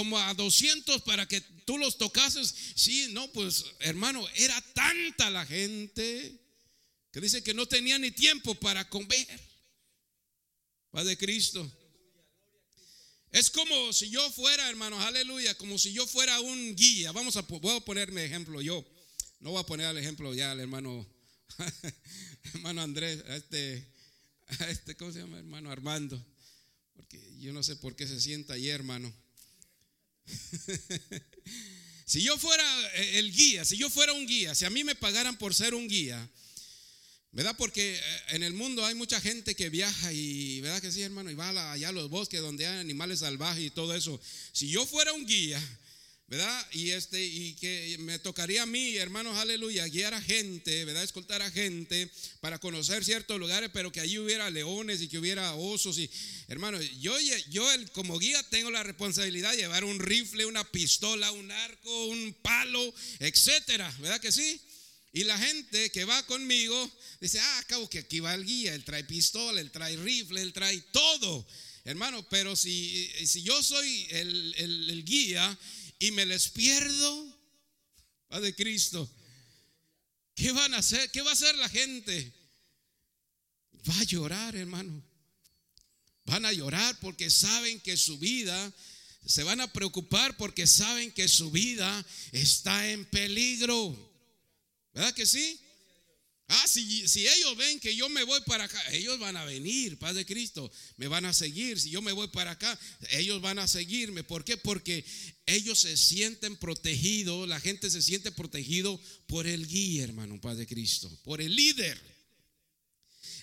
como a 200 para que tú los tocases. Sí, no, pues hermano, era tanta la gente que dice que no tenía ni tiempo para comer. Padre Cristo. Es como si yo fuera, hermanos, aleluya, como si yo fuera un guía. Vamos a, voy a ponerme ejemplo yo. No voy a poner el ejemplo ya al hermano, hermano Andrés, a este, a este, ¿cómo se llama? Hermano Armando. Porque yo no sé por qué se sienta ahí, hermano. si yo fuera el guía, si yo fuera un guía, si a mí me pagaran por ser un guía, ¿Verdad? Porque eh, en el mundo hay mucha gente que viaja y, ¿verdad que sí, hermano? Y va allá a los bosques donde hay animales salvajes y todo eso. Si yo fuera un guía, ¿verdad? Y este y que me tocaría a mí, hermanos, aleluya, guiar a gente, ¿verdad? Escoltar a gente para conocer ciertos lugares, pero que allí hubiera leones y que hubiera osos y hermano, yo yo el, como guía tengo la responsabilidad de llevar un rifle, una pistola, un arco, un palo, etcétera, ¿verdad que sí? Y la gente que va conmigo dice, ah, acabo que aquí va el guía, él trae pistola, él trae rifle, él trae todo. Hermano, pero si, si yo soy el, guía y me les pierdo, Padre Cristo, ¿qué van a hacer? ¿Qué va a hacer la gente? Va a llorar, hermano. Van a llorar porque saben que su vida, se van a preocupar porque saben que su vida está en peligro. ¿Verdad que sí? Ah, si, si, ellos ven que yo me voy para acá, ellos van a venir, Padre Cristo, me van a seguir. Si yo me voy para acá, ellos van a seguirme. ¿Por qué? Porque ellos se sienten protegidos, la gente se siente protegido por el guía, hermano, Padre Cristo, por el líder.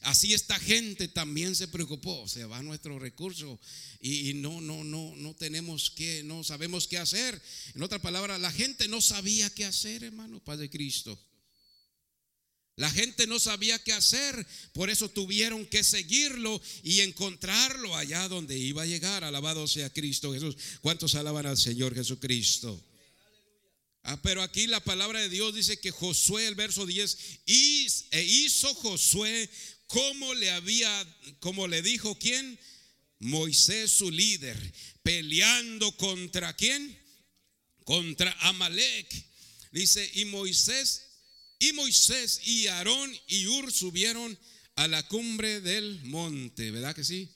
Así esta gente también se preocupó, se va nuestro recurso y, no, no, no, no tenemos que, no sabemos qué hacer. En otra palabra, la gente no sabía qué hacer, hermano, Padre Cristo. La gente no sabía qué hacer, por eso tuvieron que seguirlo y encontrarlo allá donde iba a llegar. Alabado sea Cristo Jesús. ¿Cuántos alaban al Señor Jesucristo? Ah, pero aquí la palabra de Dios dice que Josué, el verso 10, e hizo Josué como le había, como le dijo quién, Moisés su líder, peleando contra quién, contra Amalek. Dice, y Moisés y Moisés y Aarón y Ur subieron a la cumbre del monte, ¿verdad que sí?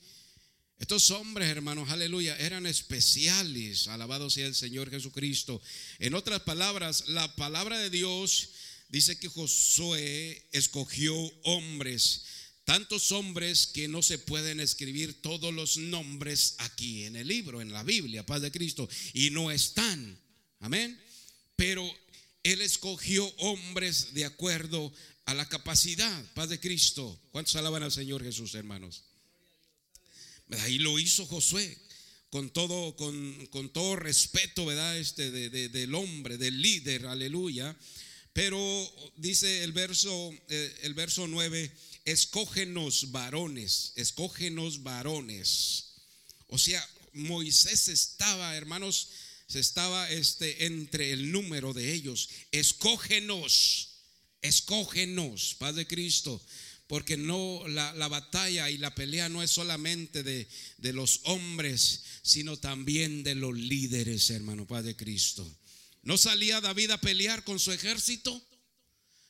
Estos hombres, hermanos, aleluya, eran especiales, alabado sea el Señor Jesucristo. En otras palabras, la palabra de Dios dice que Josué escogió hombres, tantos hombres que no se pueden escribir todos los nombres aquí en el libro, en la Biblia, paz de Cristo, y no están. Amén. Pero él escogió hombres de acuerdo a la capacidad, paz de Cristo. ¿Cuántos alaban al Señor Jesús, hermanos? Ahí lo hizo Josué con todo, con, todo respeto, ¿verdad? Este de, del hombre, del líder, aleluya. Pero dice el verso, eh, el verso 9, escógenos varones, escógenos varones. O sea, Moisés estaba, hermanos, estaba este, entre el número de ellos. Escógenos, escógenos, Padre Cristo, porque no la, la, batalla y la pelea no es solamente de, de los hombres, sino también de los líderes, hermano Padre Cristo. ¿No salía David a pelear con su ejército?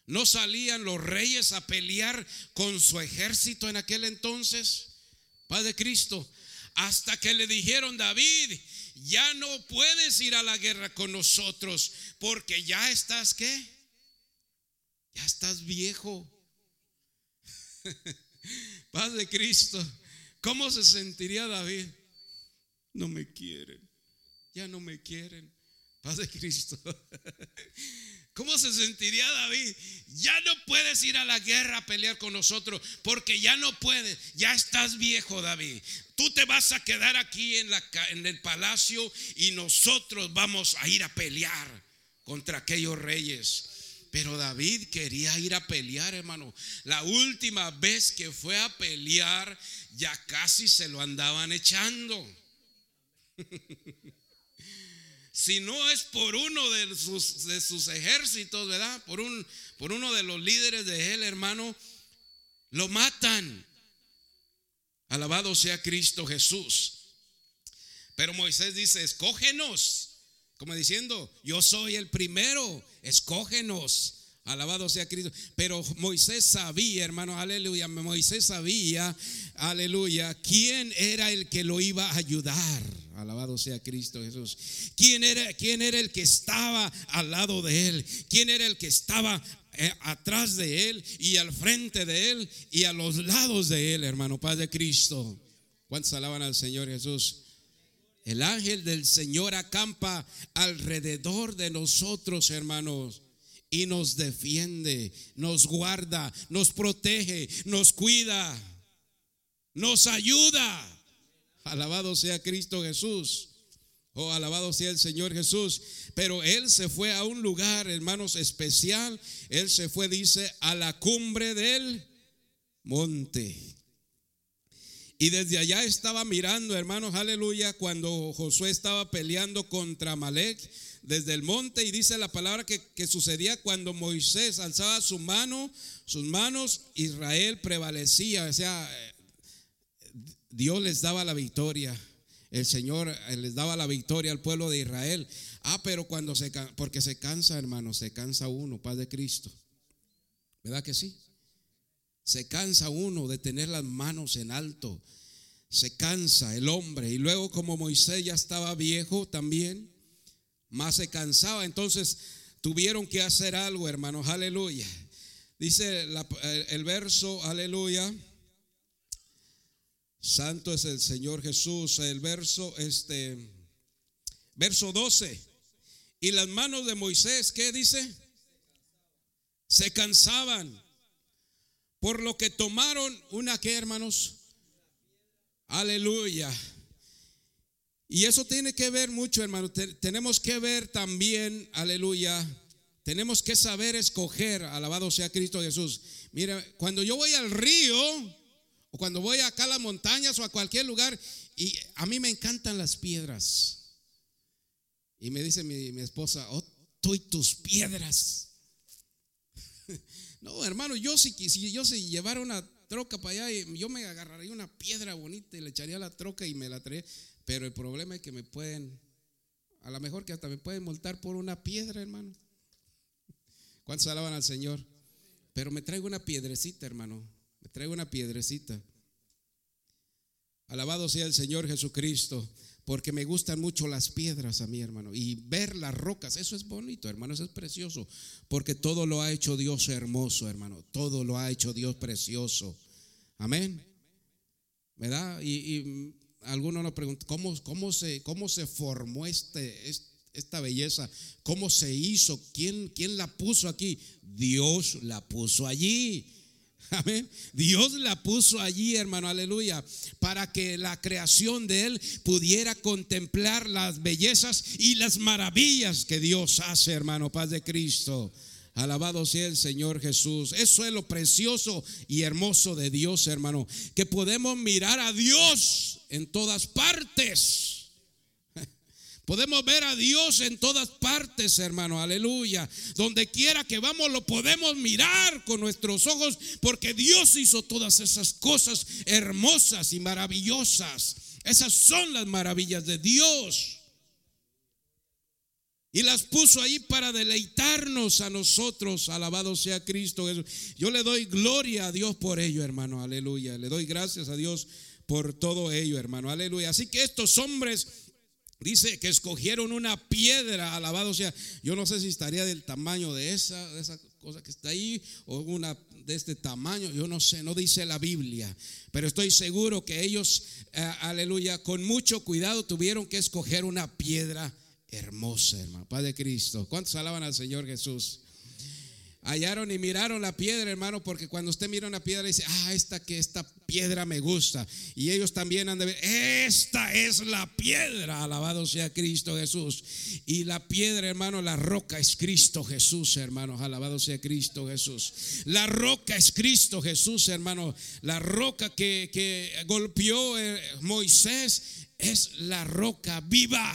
¿No salían los reyes a pelear con su ejército en aquel entonces? Padre Cristo, hasta que le dijeron, David, ya no puedes ir a la guerra con nosotros porque ya estás qué? Ya estás viejo. Paz de Cristo. ¿Cómo se sentiría David? No me quieren. Ya no me quieren. Paz de Cristo. ¿Cómo se sentiría David? Ya no puedes ir a la guerra a pelear con nosotros porque ya no puedes, ya estás viejo David. Tú te vas a quedar aquí en, el palacio y nosotros vamos a ir a pelear contra aquellos reyes. Pero David quería ir a pelear, hermano. La última vez que fue a pelear, ya casi se lo andaban echando. si no es por uno de sus, ejércitos, ¿verdad? Por, un, por uno de los líderes de él, hermano, lo matan. Alabado sea Cristo Jesús. Pero Moisés dice, escógenos. Como diciendo, yo soy el primero, escógenos. Alabado sea Cristo. Pero Moisés sabía, hermano, aleluya. Moisés sabía, aleluya, quién era el que lo iba a ayudar. Alabado sea Cristo Jesús. ¿Quién era, quién era el que estaba al lado de él? ¿Quién era el que estaba eh, atrás de él y al frente de él y a los lados de él, hermano? Paz de Cristo. ¿Cuántos alaban al Señor Jesús? El ángel del Señor acampa alrededor de nosotros, hermanos y nos defiende, nos guarda, nos protege, nos cuida, nos ayuda. Alabado sea Cristo Jesús. Oh, alabado sea el Señor Jesús. Pero Él se fue a un lugar, hermanos, especial. Él se fue, dice, a la cumbre del monte. Y desde allá estaba mirando, hermanos, aleluya, cuando Josué estaba peleando contra Malek desde el monte y dice la palabra que, sucedía cuando Moisés alzaba su mano, sus manos, Israel prevalecía, o sea, Dios les daba la victoria. El Señor eh, les daba la victoria al pueblo de Israel. Ah, pero cuando se porque se cansa, hermano, se cansa uno, Paz de Cristo. ¿Verdad que sí? Se cansa uno de tener las manos en alto. Se cansa el hombre. Y luego como Moisés ya estaba viejo también, más se cansaba. Entonces tuvieron que hacer algo, hermanos. Aleluya. Dice el verso, aleluya. Santo es el Señor Jesús. El verso, este, verso 12. Y las manos de Moisés, ¿qué dice? Se cansaban. Por lo que tomaron una que, hermanos. Aleluya y eso tiene que ver mucho, hermano. tenemos que ver también, aleluya, tenemos que saber escoger, alabado sea Cristo Jesús. Mira, cuando yo voy al río, o cuando voy acá a las montañas o a cualquier lugar, y a mí me encantan las piedras. Y me dice mi, esposa, oh, tú y tus piedras. No, hermano, yo si, si yo si llevara una troca para allá, yo me agarraría una piedra bonita y le echaría la troca y me la traería. Pero el problema es que me pueden, a lo mejor que hasta me pueden multar por una piedra, hermano. ¿Cuántos alaban al Señor? Pero me traigo una piedrecita, hermano. Traigo una piedrecita. Alabado sea el Señor Jesucristo, porque me gustan mucho las piedras a mí, hermano. Y ver las rocas, eso es bonito, hermano, eso es precioso. Porque todo lo ha hecho Dios hermoso, hermano. Todo lo ha hecho Dios precioso. Amén. ¿Verdad? Y, y algunos nos preguntan, ¿cómo, cómo, se, ¿cómo se formó este, esta belleza? ¿Cómo se hizo? ¿Quién, ¿Quién la puso aquí? Dios la puso allí. Amén. Dios la puso allí, hermano, aleluya, para que la creación de Él pudiera contemplar las bellezas y las maravillas que Dios hace, hermano, paz de Cristo. Alabado sea el Señor Jesús. Eso es lo precioso y hermoso de Dios, hermano. Que podemos mirar a Dios en todas partes. Podemos ver a Dios en todas partes, hermano. Aleluya. Donde quiera que vamos lo podemos mirar con nuestros ojos porque Dios hizo todas esas cosas hermosas y maravillosas. Esas son las maravillas de Dios. Y las puso ahí para deleitarnos a nosotros. Alabado sea Cristo. Yo le doy gloria a Dios por ello, hermano. Aleluya. Le doy gracias a Dios por todo ello, hermano. Aleluya. Así que estos hombres dice que escogieron una piedra. Alabado sea. Yo no sé si estaría del tamaño de esa, de esa cosa que está ahí o una de este tamaño. Yo no sé, no dice la Biblia. Pero estoy seguro que ellos, eh, aleluya, con mucho cuidado tuvieron que escoger una piedra hermosa, hermano. Padre Cristo. ¿Cuántos alaban al Señor Jesús? Hallaron y miraron la piedra, hermano, porque cuando usted mira una piedra dice, ah, esta que esta piedra me gusta. Y ellos también han de ver, esta es la piedra, alabado sea Cristo Jesús. Y la piedra, hermano, la roca es Cristo Jesús, hermanos, alabado sea Cristo Jesús. La roca es Cristo Jesús, hermano. La roca que, que golpeó eh, Moisés es la roca viva.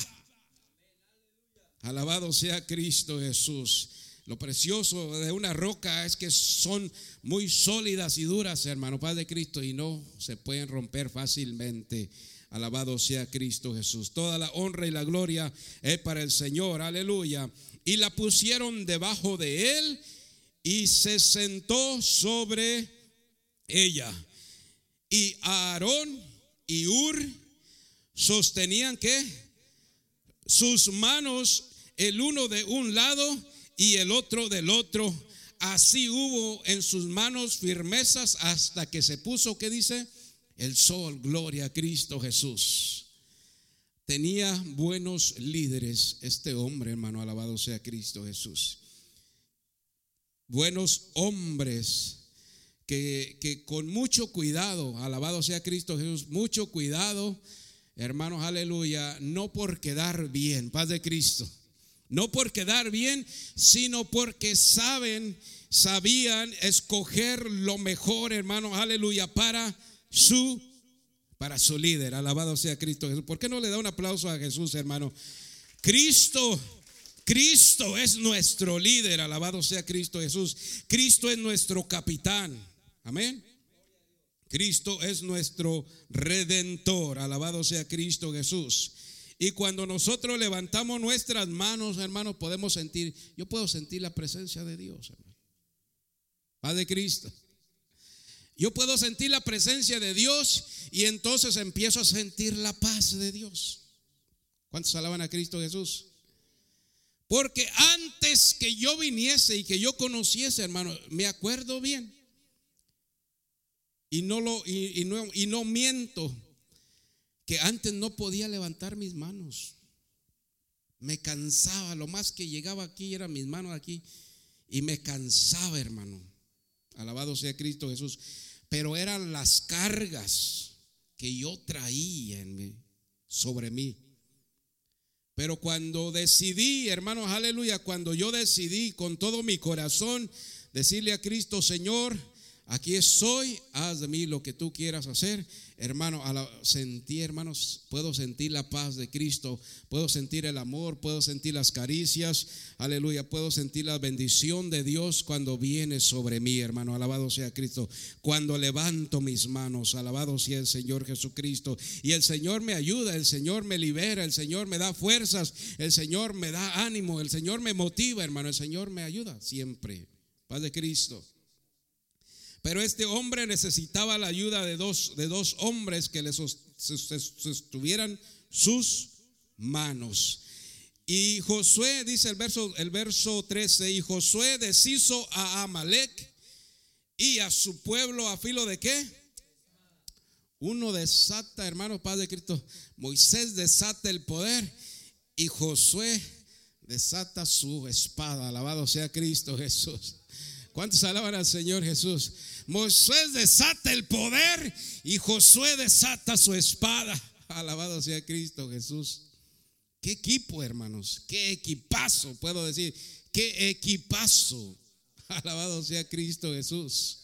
Alabado sea Cristo Jesús. Lo precioso de una roca es que son muy sólidas y duras, hermano Padre Cristo, y no se pueden romper fácilmente. Alabado sea Cristo Jesús. Toda la honra y la gloria es para el Señor. Aleluya. Y la pusieron debajo de él y se sentó sobre ella. Y Aarón y Ur sostenían que sus manos el uno de un lado y el otro del otro. Así hubo en sus manos firmezas hasta que se puso, ¿qué dice? El sol, gloria a Cristo Jesús. Tenía buenos líderes este hombre, hermano, alabado sea Cristo Jesús. Buenos hombres que, que con mucho cuidado, alabado sea Cristo Jesús, mucho cuidado, hermanos, aleluya, no por quedar bien, paz de Cristo no por quedar bien, sino porque saben, sabían escoger lo mejor, hermano, aleluya, para su para su líder. Alabado sea Cristo Jesús. ¿Por qué no le da un aplauso a Jesús, hermano? Cristo Cristo es nuestro líder, alabado sea Cristo Jesús. Cristo es nuestro capitán. Amén. Cristo es nuestro redentor, alabado sea Cristo Jesús. Y cuando nosotros levantamos nuestras manos, hermanos, podemos sentir, yo puedo sentir la presencia de Dios, hermano. Padre Cristo. Yo puedo sentir la presencia de Dios y entonces empiezo a sentir la paz de Dios. ¿Cuántos alaban a Cristo Jesús? Porque antes que yo viniese y que yo conociese, hermano, me acuerdo bien. Y no lo y, no, y no miento que antes no podía levantar mis manos. Me cansaba, lo más que llegaba aquí eran mis manos aquí y me cansaba, hermano. Alabado sea Cristo Jesús. Pero eran las cargas que yo traía sobre mí. Pero cuando decidí, hermanos, aleluya, cuando yo decidí con todo mi corazón decirle a Cristo, Señor, aquí estoy, haz de mí lo que tú quieras hacer. Hermano, sentí, hermanos, puedo sentir la paz de Cristo, puedo sentir el amor, puedo sentir las caricias, aleluya, puedo sentir la bendición de Dios cuando viene sobre mí, hermano, alabado sea Cristo. Cuando levanto mis manos, alabado sea el Señor Jesucristo. Y el Señor me ayuda, el Señor me libera, el Señor me da fuerzas, el Señor me da ánimo, el Señor me motiva, hermano, el Señor me ayuda siempre. Paz de Cristo. Pero este hombre necesitaba la ayuda de dos, de dos hombres que le sostuvieran sus manos. Y Josué, dice el verso, el verso 13, y Josué deshizo a Amalek y a su pueblo a filo de qué? Uno desata, hermano Padre Cristo, Moisés desata el poder y Josué desata su espada. Alabado sea Cristo Jesús. ¿Cuántos alaban al Señor Jesús? Moisés desata el poder y Josué desata su espada. Alabado sea Cristo Jesús. Qué equipo, hermanos. Qué equipazo, puedo decir. Qué equipazo. Alabado sea Cristo Jesús.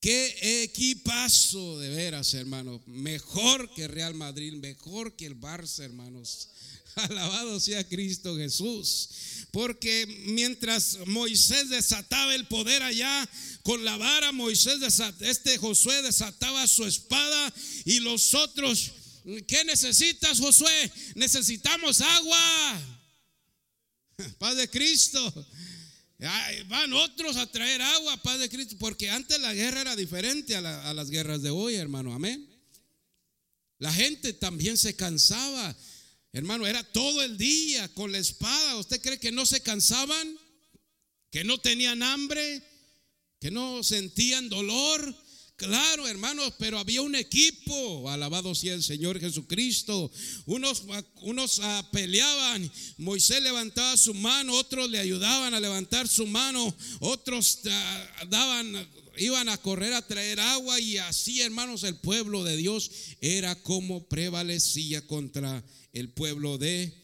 Qué equipazo de veras, hermanos. Mejor que Real Madrid, mejor que el Barça, hermanos. Alabado sea Cristo Jesús. Porque mientras Moisés desataba el poder allá con la vara, Moisés este Josué desataba su espada y los otros, ¿qué necesitas Josué? Necesitamos agua. Padre Cristo. van otros a traer agua, Padre Cristo, porque antes la guerra era diferente a, a las guerras de hoy, hermano. Amén. La gente también se cansaba. Hermano, era todo el día con la espada. ¿Usted cree que no se cansaban? ¿Que no tenían hambre? ¿Que no sentían dolor? Claro, hermanos, pero había un equipo, alabado sea el Señor Jesucristo. Unos, unos ah, peleaban, Moisés levantaba su mano, otros le ayudaban a levantar su mano, otros ah, daban, iban a correr a traer agua y así, hermanos, el pueblo de Dios era como prevalecía contra el pueblo de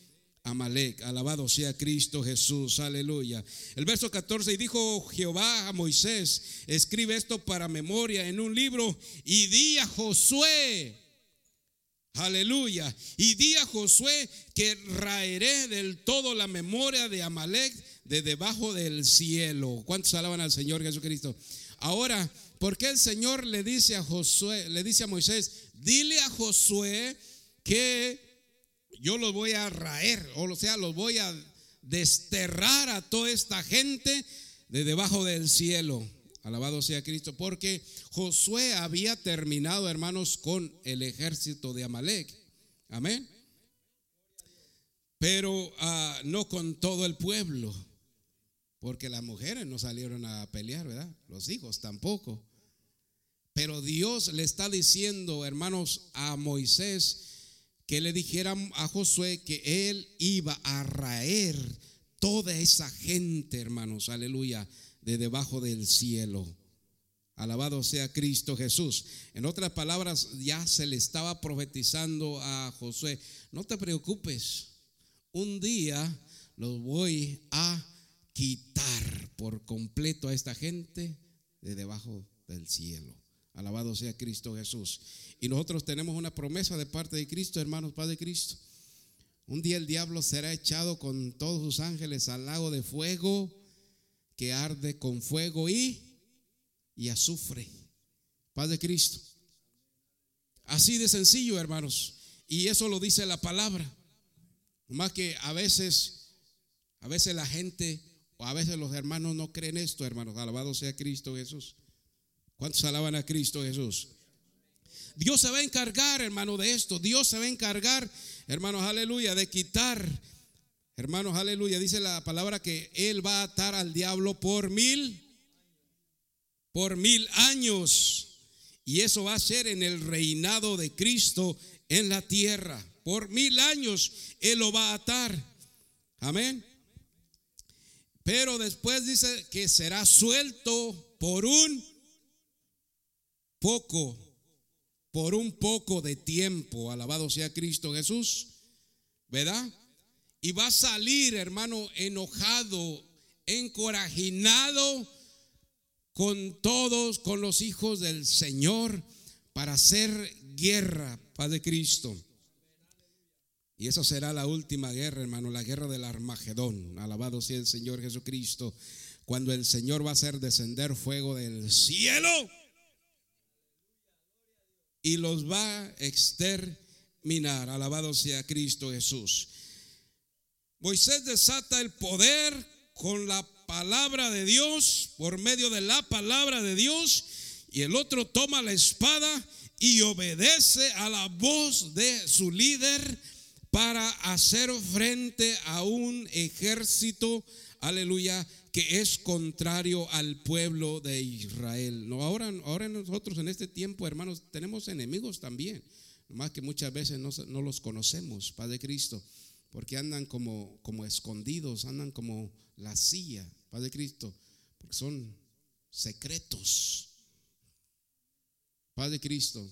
Amalek. Alabado sea Cristo Jesús. Aleluya. El verso 14, y dijo Jehová a Moisés, escribe esto para memoria en un libro y di a Josué. Aleluya. Y di a Josué que raeré del todo la memoria de Amalek de debajo del cielo. ¿Cuántos alaban al Señor Jesucristo? Ahora, ¿por qué el Señor le dice a Josué, le dice a Moisés, dile a Josué que yo los voy a raer, o sea, los voy a desterrar a toda esta gente de debajo del cielo. Alabado sea Cristo, porque Josué había terminado, hermanos, con el ejército de Amalek. Amén. Pero ah, no con todo el pueblo, porque las mujeres no salieron a pelear, ¿verdad? Los hijos tampoco. Pero Dios le está diciendo, hermanos, a Moisés que le dijera a Josué que él iba a raer toda esa gente, hermanos, aleluya, de debajo del cielo. Alabado sea Cristo Jesús. En otras palabras, ya se le estaba profetizando a Josué, no te preocupes, un día los voy a quitar por completo a esta gente de debajo del cielo. Alabado sea Cristo Jesús. Y nosotros tenemos una promesa de parte de Cristo, hermanos, Padre Cristo. Un día el diablo será echado con todos sus ángeles al lago de fuego que arde con fuego y, y azufre. Padre Cristo. Así de sencillo, hermanos. Y eso lo dice la palabra. Más que a veces, a veces la gente a veces los hermanos no creen esto, hermanos. Alabado sea Cristo Jesús. ¿Cuántos alaban a Cristo Jesús? Dios se va a encargar, hermano, de esto. Dios se va a encargar, hermanos, aleluya, de quitar, hermanos, aleluya. Dice la palabra que Él va a atar al diablo por mil, por mil años. Y eso va a ser en el reinado de Cristo en la tierra. Por mil años Él lo va a atar. Amén. Pero después dice que será suelto por un poco, por un poco de tiempo, alabado sea Cristo Jesús, ¿verdad? Y va a salir, hermano, enojado, encorajinado con todos, con los hijos del Señor, para hacer guerra, Padre Cristo. Y eso será la última guerra, hermano, la guerra del Armagedón. Alabado sea el Señor Jesucristo. Cuando el Señor va a hacer descender fuego del cielo y los va a exterminar. Alabado sea Cristo Jesús. Moisés desata el poder con la palabra de Dios, por medio de la palabra de Dios, y el otro toma la espada y obedece a la voz de su líder para hacer frente a un ejército, aleluya, que es contrario al pueblo de Israel. No, ahora, ahora nosotros en este tiempo, hermanos, tenemos enemigos también, más que muchas veces no, los conocemos, Padre Cristo, porque andan como, como escondidos, andan como la silla, Padre Cristo, porque son secretos. Padre Cristo.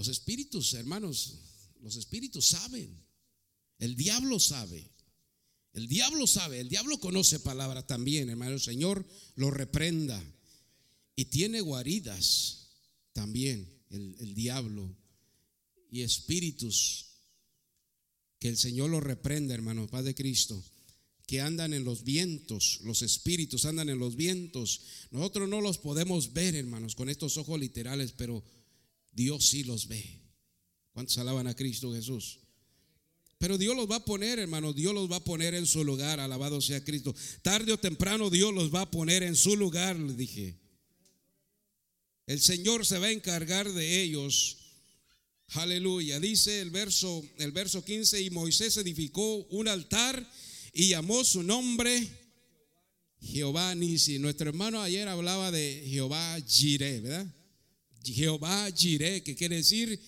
Los espíritus, hermanos, los espíritus saben. El diablo sabe. El diablo sabe, el diablo conoce palabra también, hermano. El Señor lo reprenda. Y tiene guaridas también el, diablo y espíritus que el Señor lo reprenda, hermano, Padre Cristo, que andan en los vientos, los espíritus andan en los vientos. Nosotros no los podemos ver, hermanos, con estos ojos literales, pero Dios sí los ve. ¿Cuántos alaban a Cristo Jesús? Pero Dios los va a poner, hermano, Dios los va a poner en su lugar, alabado sea Cristo. Tarde o temprano Dios los va a poner en su lugar, le dije. El Señor se va a encargar de ellos. Aleluya. Dice el verso, el verso 15, y Moisés edificó un altar y llamó su nombre Jehová Nisi. Nuestro hermano ayer hablaba de Jehová Jireh, ¿verdad? Jehová Jireh, que quiere decir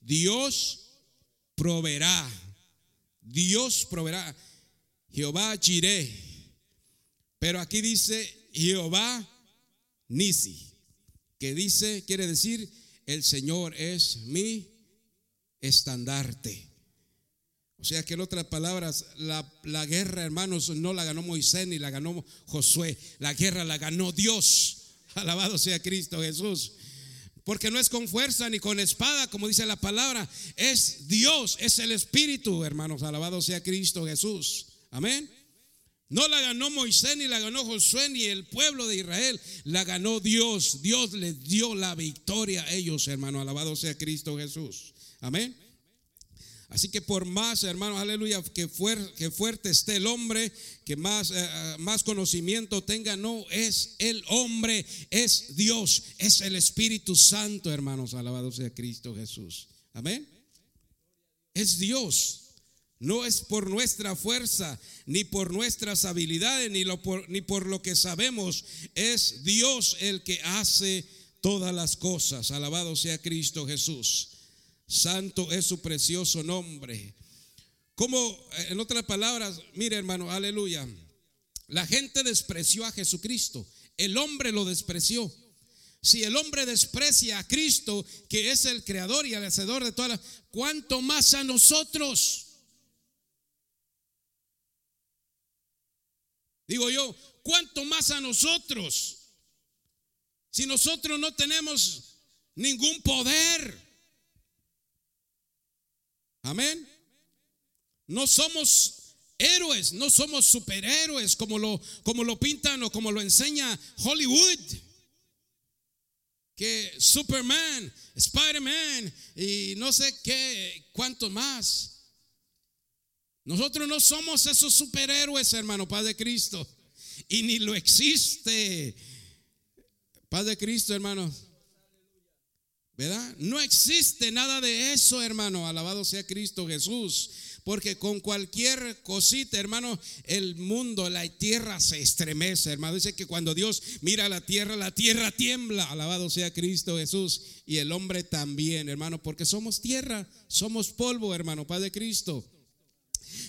Dios proveerá. Dios proveerá. Jehová Jireh. Pero aquí dice Jehová Nisi, que dice, quiere decir, el Señor es mi estandarte. O sea que en otras palabras, la, la, guerra, hermanos, no la ganó Moisés ni la ganó Josué. La guerra la ganó Dios. Alabado sea Cristo Jesús. Porque no es con fuerza ni con espada, como dice la palabra. Es Dios, es el Espíritu, hermanos. Alabado sea Cristo Jesús. Amén. No la ganó Moisés, ni la ganó Josué, ni el pueblo de Israel. La ganó Dios. Dios les dio la victoria a ellos, hermano. Alabado sea Cristo Jesús. Amén. Así que por más, hermanos, aleluya, que, fuerte esté el hombre, que más, eh, eh, más conocimiento tenga, no es el hombre, es Dios, es el Espíritu Santo, hermanos, alabado sea Cristo Jesús. Amén. Es Dios. No es por nuestra fuerza, ni por nuestras habilidades, ni, ni por lo que sabemos. Es Dios el que hace todas las cosas. Alabado sea Cristo Jesús. Santo es su precioso nombre. Como, en otras palabras, mire hermano, aleluya. La gente despreció a Jesucristo. El hombre lo despreció. Si el hombre desprecia a Cristo, que es el creador y el hacedor de todas las, ¿cuánto más a nosotros? Digo yo, ¿cuánto más a nosotros? Si nosotros no tenemos ningún poder. Amén. No somos héroes, no somos superhéroes como lo, como lo pintan o como lo enseña Hollywood. Que Superman, Spider-Man y no sé qué, cuántos más. Nosotros no somos esos superhéroes, hermano, Padre Cristo. Y ni lo existe. Padre Cristo, hermano. ¿Verdad? No existe nada de eso, hermano. Alabado sea Cristo Jesús. Porque con cualquier cosita, hermano, el mundo, la tierra se estremece, hermano. Dice que cuando Dios mira la tierra, la tierra tiembla. Alabado sea Cristo Jesús. Y el hombre también, hermano, porque somos tierra, somos polvo, hermano, Padre Cristo.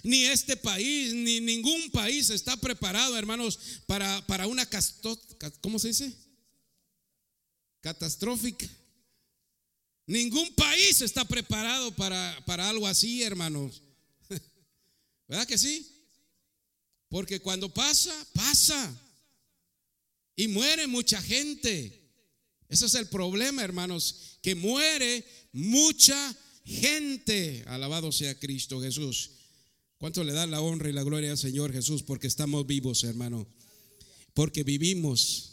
Ni este país, ni ningún país está preparado, hermanos, para, para una ¿cómo se dice? Catastrófica Ningún país está preparado para, para algo así, hermanos. ¿Verdad que sí? Porque cuando pasa, pasa. Y muere mucha gente. Ese es el problema, hermanos, que muere mucha gente. Alabado sea Cristo Jesús. ¿Cuánto le dan la honra y la gloria al Señor Jesús? Porque estamos vivos, hermano. Porque vivimos.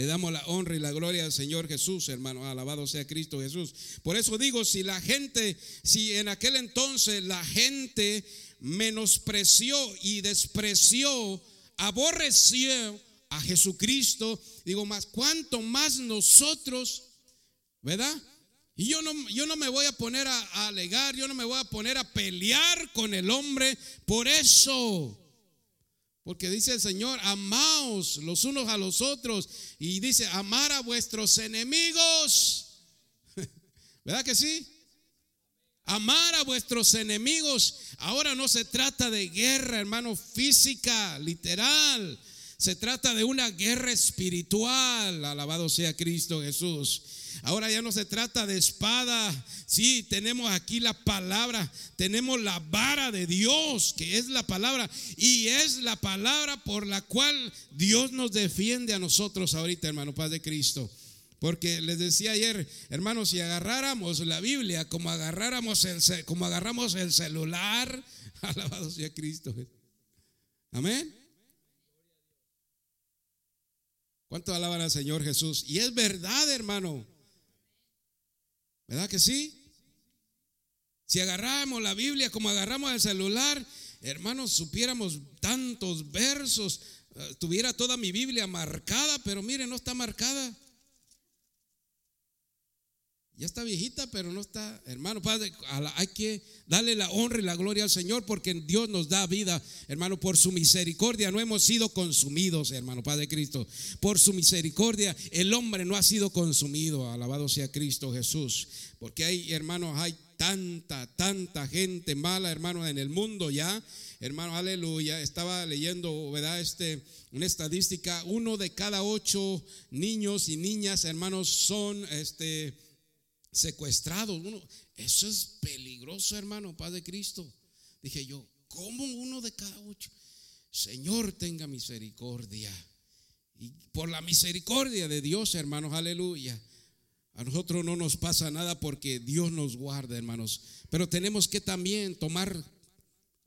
Le damos la honra y la gloria al Señor Jesús, hermano. Alabado sea Cristo Jesús. Por eso digo, si la gente, si en aquel entonces la gente menospreció y despreció, aborreció a Jesucristo, digo más, ¿cuánto más nosotros, verdad? Y yo no, yo no me voy a poner a, a alegar, yo no me voy a poner a pelear con el hombre por eso. Porque dice el Señor, amaos los unos a los otros. Y dice, amar a vuestros enemigos. ¿Verdad que sí? Amar a vuestros enemigos. Ahora no se trata de guerra, hermano, física, literal. Se trata de una guerra espiritual. Alabado sea Cristo Jesús. Ahora ya no se trata de espada. Sí, tenemos aquí la palabra. Tenemos la vara de Dios, que es la palabra. Y es la palabra por la cual Dios nos defiende a nosotros ahorita, hermano Padre Cristo. Porque les decía ayer, hermanos, si agarráramos la Biblia como agarráramos el, como agarramos el celular, alabado sea Cristo. Amén. ¿Cuánto alaban al Señor Jesús? Y es verdad, hermano. ¿Verdad que sí? Si agarramos la Biblia como agarramos el celular, hermanos, supiéramos tantos versos, eh, tuviera toda mi Biblia marcada, pero mire, no está marcada. Ya está viejita, pero no está, hermano, Padre, hay que darle la honra y la gloria al Señor porque Dios nos da vida, hermano, por su misericordia no hemos sido consumidos, hermano, Padre Cristo. Por su misericordia el hombre no ha sido consumido, alabado sea Cristo Jesús. Porque hay, hermanos, hay tanta, tanta gente mala, hermano, en el mundo ya. Hermano, aleluya. Estaba leyendo, ¿verdad? Este, una estadística, uno de cada ocho niños y niñas, hermanos, son, este, secuestrados. Uno, eso es peligroso, hermano, Padre Cristo. Dije yo, ¿cómo uno de cada ocho? Señor, tenga misericordia. Y por la misericordia de Dios, hermanos, aleluya. A nosotros no nos pasa nada porque Dios nos guarda, hermanos. Pero tenemos que también tomar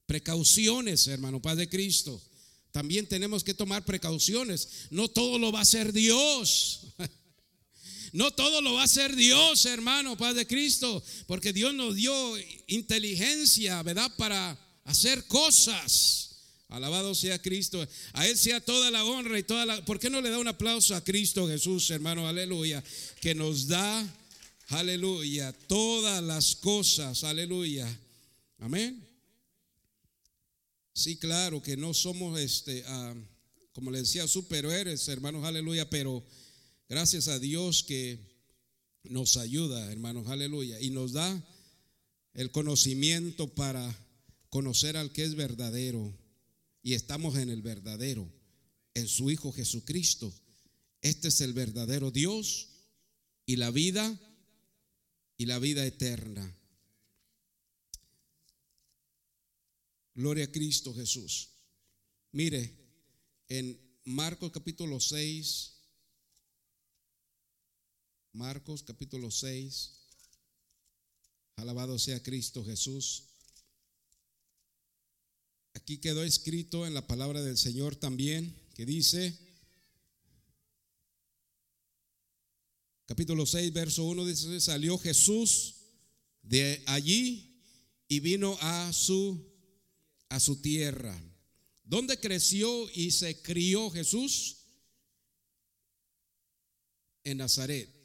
precauciones, hermano, Padre Cristo. también tenemos que tomar precauciones. No todo lo va a hacer Dios. No todo lo va a hacer Dios, hermano, Padre Cristo, porque Dios nos dio inteligencia, ¿verdad? Para hacer cosas. Alabado sea Cristo. A Él sea toda la honra y toda la... ¿Por qué no le da un aplauso a Cristo Jesús, hermano? Aleluya. Que nos da, aleluya, todas las cosas. Aleluya. Amén. Sí, claro que no somos, este, ah, como le decía, superhéroes, hermanos, aleluya, pero gracias a Dios que nos ayuda, hermanos, aleluya, y nos da el conocimiento para conocer al que es verdadero. Y estamos en el verdadero, en su Hijo Jesucristo. Este es el verdadero Dios y la vida y la vida eterna. Gloria a Cristo Jesús. Mire, en Marcos capítulo 6, Marcos capítulo 6, alabado sea Cristo Jesús. Aquí quedó escrito en la palabra del Señor también, que dice, capítulo 6, verso 1, dice, salió Jesús de allí y vino a su a su tierra. ¿Dónde creció y se crió Jesús? En Nazaret.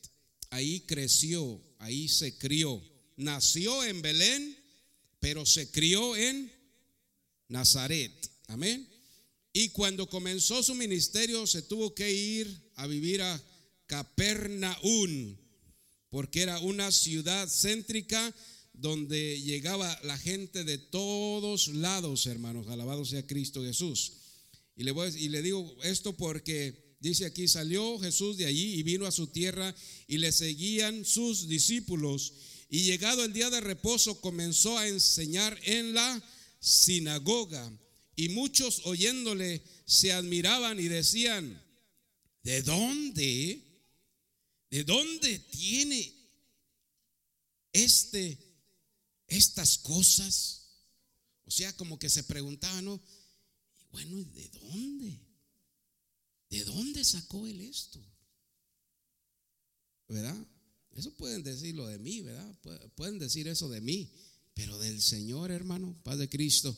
Ahí creció, ahí se crió. Nació en Belén, pero se crió en Nazaret. Amén. Y cuando comenzó su ministerio se tuvo que ir a vivir a Capernaum, porque era una ciudad céntrica donde llegaba la gente de todos lados, hermanos. Alabado sea Cristo Jesús. Y le, voy, y le digo esto porque dice aquí, salió Jesús de allí y vino a su tierra y le seguían sus discípulos. Y llegado el día de reposo comenzó a enseñar en la sinagoga. Y muchos oyéndole se admiraban y decían, ¿de dónde? ¿De dónde tiene este estas cosas. O sea, como que se preguntaban, ¿no? Bueno, ¿de dónde? ¿De dónde sacó él esto? ¿Verdad? Eso pueden decirlo de mí, ¿verdad? Pueden decir eso de mí, pero del Señor, hermano, paz de Cristo.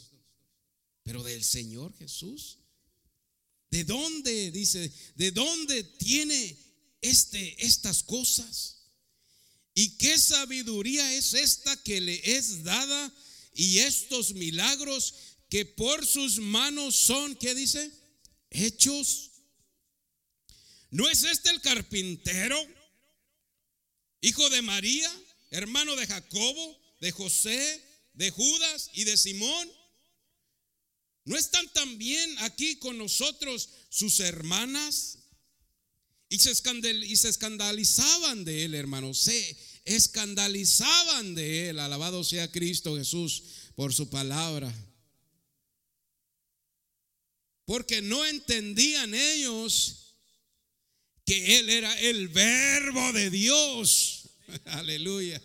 Pero del Señor Jesús. ¿De dónde, dice, de dónde tiene este, estas cosas? ¿Y qué sabiduría es esta que le es dada? Y estos milagros que por sus manos son, ¿qué dice? Hechos. ¿No es este el carpintero? Hijo de María, hermano de Jacobo, de José, de Judas y de Simón. ¿No están también aquí con nosotros sus hermanas? Y se, escandalizaban de él, hermanos. Se escandalizaban de él. Alabado sea Cristo Jesús por su palabra. Porque no entendían ellos que él era el verbo de Dios. Aleluya.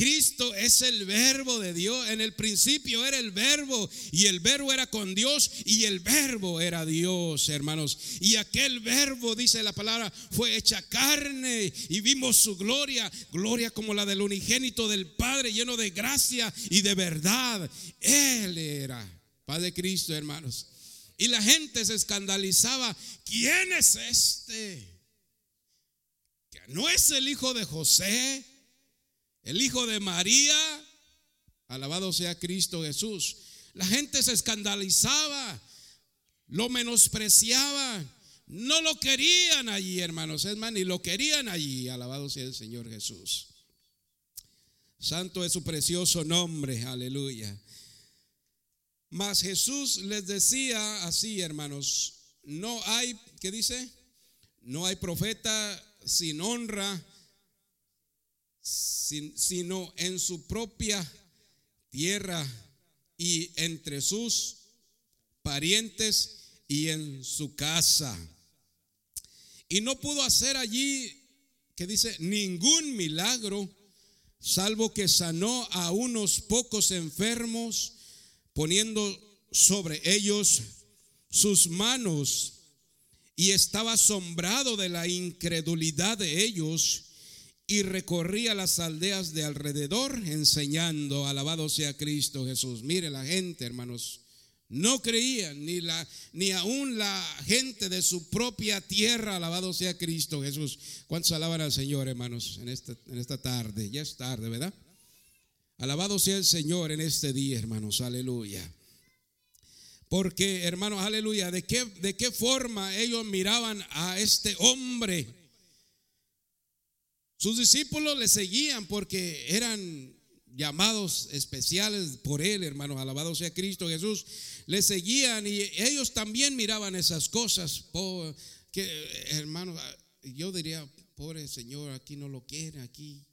Cristo es el verbo de Dios. En el principio era el verbo y el verbo era con Dios y el verbo era Dios, hermanos. Y aquel verbo, dice la palabra, fue hecha carne y vimos su gloria, gloria como la del unigénito del Padre, lleno de gracia y de verdad. Él era Padre Cristo, hermanos. Y la gente se escandalizaba, ¿quién es este? ¿No es el hijo de José? el hijo de María, alabado sea Cristo Jesús. La gente se escandalizaba, lo menospreciaba, no lo querían allí, hermanos, es más, ni lo querían allí, alabado sea el Señor Jesús. Santo es su precioso nombre, aleluya. Mas Jesús les decía así, hermanos, no hay, ¿qué dice? No hay profeta sin honra sino en su propia tierra y entre sus parientes y en su casa. Y no pudo hacer allí, que dice, ningún milagro, salvo que sanó a unos pocos enfermos, poniendo sobre ellos sus manos y estaba asombrado de la incredulidad de ellos y recorría las aldeas de alrededor enseñando, alabado sea Cristo Jesús. Mire la gente, hermanos, no creían, ni, la, ni aún la gente de su propia tierra, alabado sea Cristo Jesús. ¿Cuántos alaban al Señor, hermanos, en esta, en esta tarde? Ya es tarde, ¿verdad? Alabado sea el Señor en este día, hermanos, aleluya. Porque, hermanos, aleluya, ¿de qué, de qué forma ellos miraban a este hombre? Sus discípulos le seguían porque eran llamados especiales por él, hermanos, alabado sea Cristo Jesús. Le seguían y ellos también miraban esas cosas. que, hermanos, yo diría, pobre Señor, aquí no lo quiere, aquí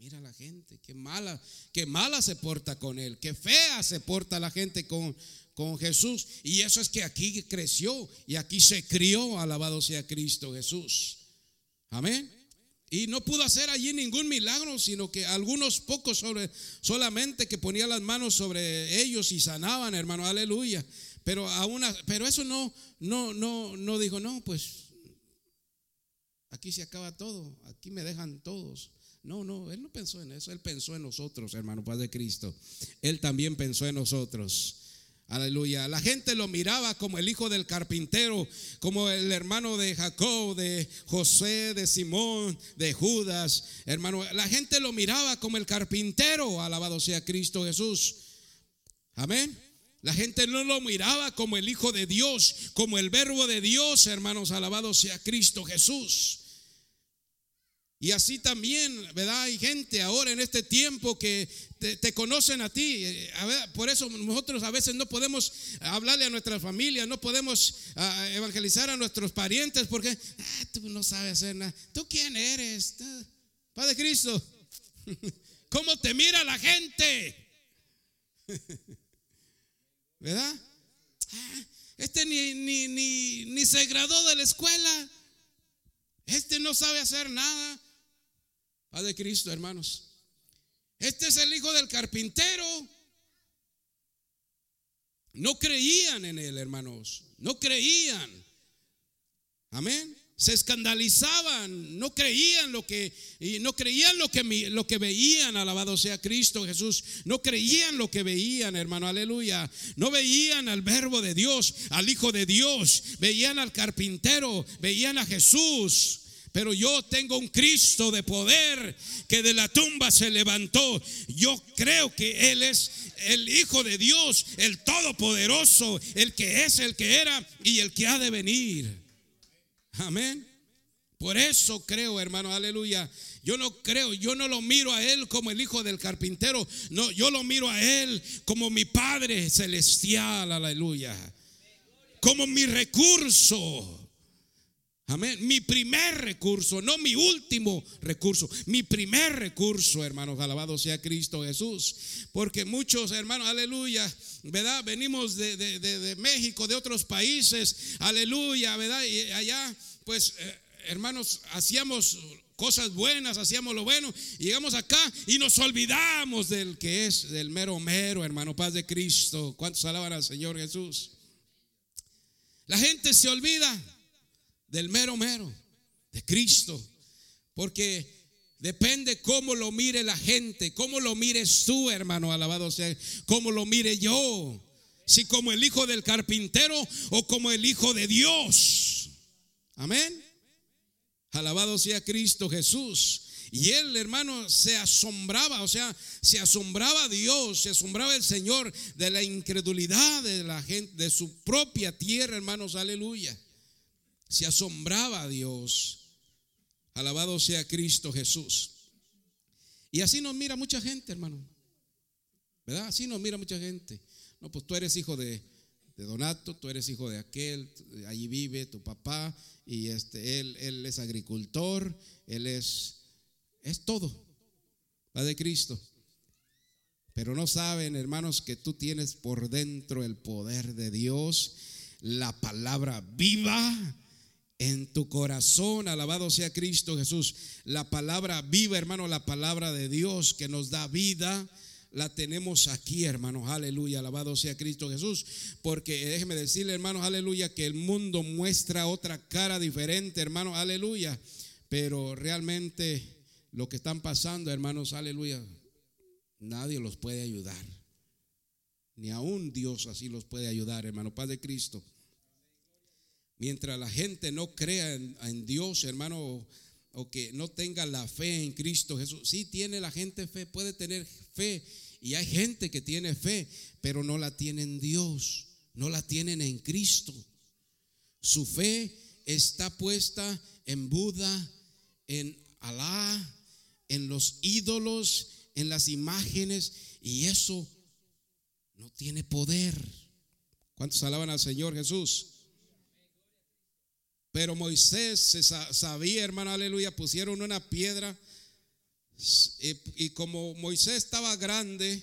Mira la gente, qué mala, qué mala se porta con él, qué fea se porta la gente con, con Jesús. Y eso es que aquí creció y aquí se crió, alabado sea Cristo Jesús. Amén. Y no pudo hacer allí ningún milagro, sino que algunos pocos sobre, solamente que ponía las manos sobre ellos y sanaban, hermano, aleluya. Pero aún, pero eso no, no, no, no dijo, no, pues aquí se acaba todo, aquí me dejan todos. No, no, él no pensó en eso, él pensó en nosotros, hermano Padre Cristo. Él también pensó en nosotros. Aleluya. La gente lo miraba como el hijo del carpintero, como el hermano de Jacob, de José, de Simón, de Judas. Hermano, la gente lo miraba como el carpintero, alabado sea Cristo Jesús. Amén. La gente no lo miraba como el hijo de Dios, como el verbo de Dios, hermanos, alabado sea Cristo Jesús. Y así también, ¿verdad? Hay gente ahora en este tiempo que te, conocen a ti. por eso nosotros a veces no podemos hablarle a nuestra familia, no podemos ah, evangelizar a nuestros parientes porque ah, tú no sabes hacer nada. ¿Tú quién eres? Padre Cristo. ¿Cómo te mira la gente? ¿Verdad? Ah, este ni, ni, ni, ni se graduó de la escuela. Este no sabe hacer nada. Padre Cristo, hermanos. Este es el hijo del carpintero. No creían en él, hermanos. No creían. Amén. Se escandalizaban, no creían lo que y no creían lo que lo que veían, alabado sea Cristo Jesús. No creían lo que veían, hermano, aleluya. No veían al verbo de Dios, al hijo de Dios, veían al carpintero, veían a Jesús. Pero yo tengo un Cristo de poder que de la tumba se levantó. Yo creo que Él es el Hijo de Dios, el Todopoderoso, el que es, el que era y el que ha de venir. Amén. Por eso creo, hermano, aleluya. Yo no creo, yo no lo miro a Él como el hijo del carpintero. No, yo lo miro a Él como mi Padre celestial, aleluya. Como mi recurso. Amén. Mi primer recurso, no mi último recurso, mi primer recurso, hermanos, alabado sea Cristo Jesús. Porque muchos, hermanos, aleluya, ¿verdad? Venimos de, México, de otros países, aleluya, ¿verdad? Y allá, pues, eh, hermanos, hacíamos cosas buenas, hacíamos lo bueno, llegamos acá y nos olvidamos del que es, del mero mero, hermano, paz de Cristo. ¿Cuántos alaban al Señor Jesús? La gente se olvida del mero mero, de Cristo. Porque depende cómo lo mire la gente, cómo lo mires tú, hermano, alabado sea, cómo lo mire yo. Si como el hijo del carpintero o como el hijo de Dios. Amén. Alabado sea Cristo Jesús. Y él, hermano, se asombraba, o sea, se asombraba Dios, se asombraba el Señor de la incredulidad de la gente, de su propia tierra, hermanos, aleluya se asombraba a Dios. Alabado sea Cristo Jesús. Y así nos mira mucha gente, hermano. ¿Verdad? Así nos mira mucha gente. No, pues tú eres hijo de, Donato, tú eres hijo de aquel, allí vive tu papá y este, él, él es agricultor, él es, es todo, va de Cristo. Pero no saben, hermanos, que tú tienes por dentro el poder de Dios, la palabra viva en tu corazón. Alabado sea Cristo Jesús. La palabra viva, hermano, la palabra de Dios que nos da vida. la tenemos aquí, hermanos. Aleluya, alabado sea Cristo Jesús. Porque déjeme decirle, hermanos, aleluya, que el mundo muestra otra cara diferente, hermanos, aleluya. Pero realmente lo que están pasando, hermanos, aleluya, nadie los puede ayudar. Ni aún Dios así los puede ayudar, hermano, Padre de Cristo. Mientras la gente no crea en, Dios, hermano, o que no tenga la fe en Cristo Jesús. Sí tiene la gente fe, puede tener fe. Y hay gente que tiene fe, pero no la tiene en Dios, no la tienen en Cristo. Su fe está puesta en Buda, en Alá, en los ídolos, en las imágenes, y eso no tiene poder. ¿Cuántos alaban al Señor Jesús? Pero Moisés se sabía, hermano, aleluya, pusieron una piedra y, como Moisés estaba grande,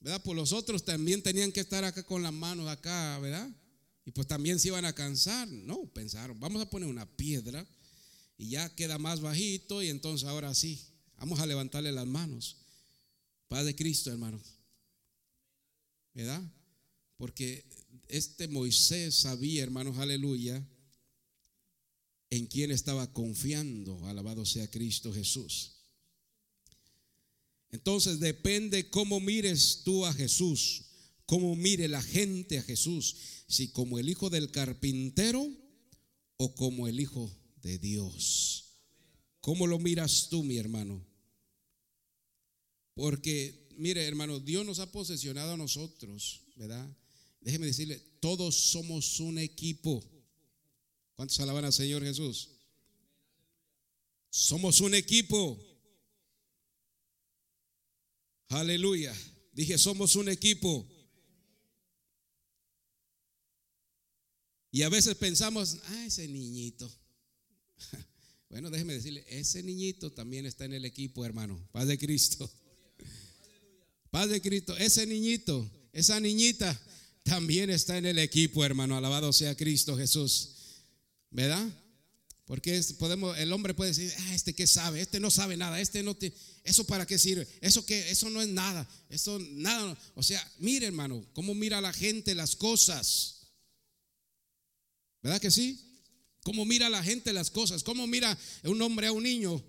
¿verdad? Pues los otros también tenían que estar acá con las manos acá, ¿verdad? Y pues también se iban a cansar. No, pensaron, vamos a poner una piedra y ya queda más bajito y entonces ahora sí, vamos a levantarle las manos. Paz de Cristo, hermanos. ¿Verdad? Porque este Moisés sabía, hermanos, aleluya, en quién estaba confiando. Alabado sea Cristo Jesús. Entonces depende cómo mires tú a Jesús, cómo mire la gente a Jesús, si como el hijo del carpintero o como el hijo de Dios. ¿Cómo lo miras tú, mi hermano? Porque, mire, hermano, Dios nos ha posesionado a nosotros, ¿verdad? Déjeme decirle, todos somos un equipo. ¿Cuántos alaban al Señor Jesús? Somos un equipo. Aleluya. Dije, somos un equipo. Y a veces pensamos, ah, ese niñito. Bueno, déjeme decirle, ese niñito también está en el equipo, hermano. Paz de Cristo. Paz de Cristo. Ese niñito, esa niñita también está en el equipo, hermano. Alabado sea Cristo Jesús. ¿Verdad? Porque podemos, el hombre puede decir, ah, este que sabe, este no sabe nada, este no te, eso para qué sirve, eso que, eso no es nada, eso nada, o sea, mire hermano, cómo mira la gente las cosas, ¿verdad que sí? Cómo mira la gente las cosas, cómo mira un hombre a un niño,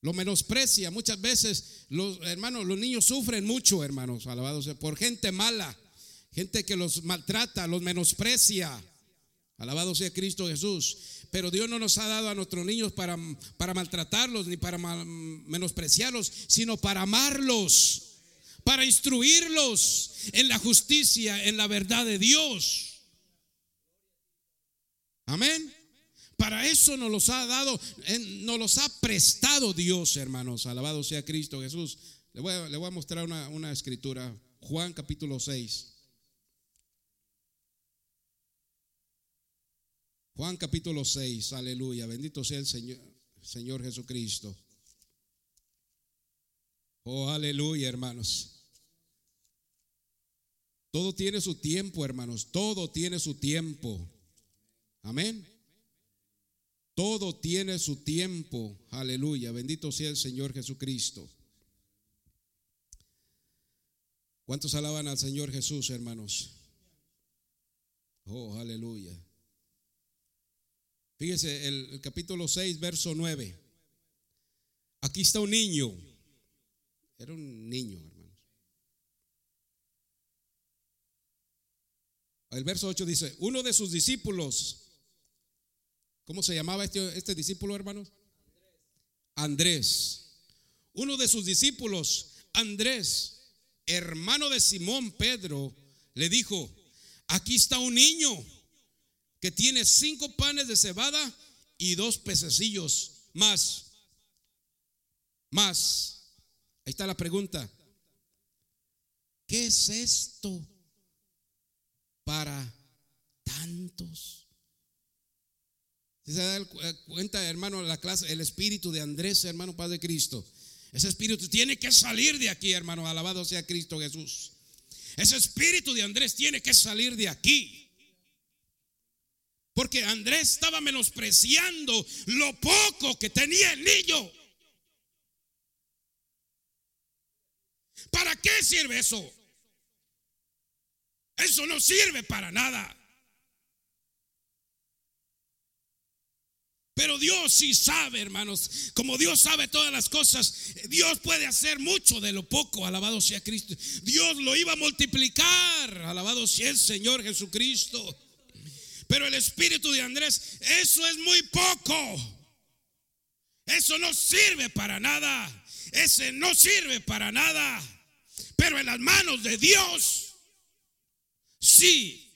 lo menosprecia, muchas veces los hermanos, los niños sufren mucho, hermanos, alabados por gente mala, gente que los maltrata, los menosprecia. Alabado sea Cristo Jesús. Pero Dios no nos ha dado a nuestros niños para, para maltratarlos ni para menospreciarlos, sino para amarlos, para instruirlos en la justicia, en la verdad de Dios. Amén. Para eso nos los ha dado, nos los ha prestado Dios, hermanos. Alabado sea Cristo Jesús. Le voy a, mostrar una, una escritura. Juan capítulo 6. Juan capítulo 6, aleluya, bendito sea el Señor, Señor Jesucristo. Oh, aleluya, hermanos. Todo tiene su tiempo, hermanos, todo tiene su tiempo. Amén. Todo tiene su tiempo. Aleluya. Bendito sea el Señor Jesucristo. ¿Cuántos alaban al Señor Jesús, hermanos? Oh, aleluya. Fíjese, el, capítulo 6, verso 9. Aquí está un niño. Era un niño, hermanos. El verso 8 dice, uno de sus discípulos, ¿cómo se llamaba este, este discípulo, hermanos? Andrés. Uno de sus discípulos, Andrés, hermano de Simón Pedro, le dijo, aquí está un niño que tiene cinco panes de cebada y dos pececillos más. Más. Ahí está la pregunta. ¿Qué es esto para tantos? se da eh, cuenta, hermano, la clase, el espíritu de Andrés, hermano Padre Cristo. Ese espíritu tiene que salir de aquí, hermano. Alabado sea Cristo Jesús. Ese espíritu de Andrés tiene que salir de aquí. Porque Andrés estaba menospreciando lo poco que tenía el niño. ¿Para qué sirve eso? Eso no sirve para nada. Pero Dios sí sabe, hermanos. Como Dios sabe todas las cosas, Dios puede hacer mucho de lo poco. Alabado sea Cristo. Dios lo iba a multiplicar. Alabado sea el Señor Jesucristo. Pero el espíritu de Andrés, eso es muy poco. Eso no sirve para nada. Ese no sirve para nada. Pero en las manos de Dios, sí,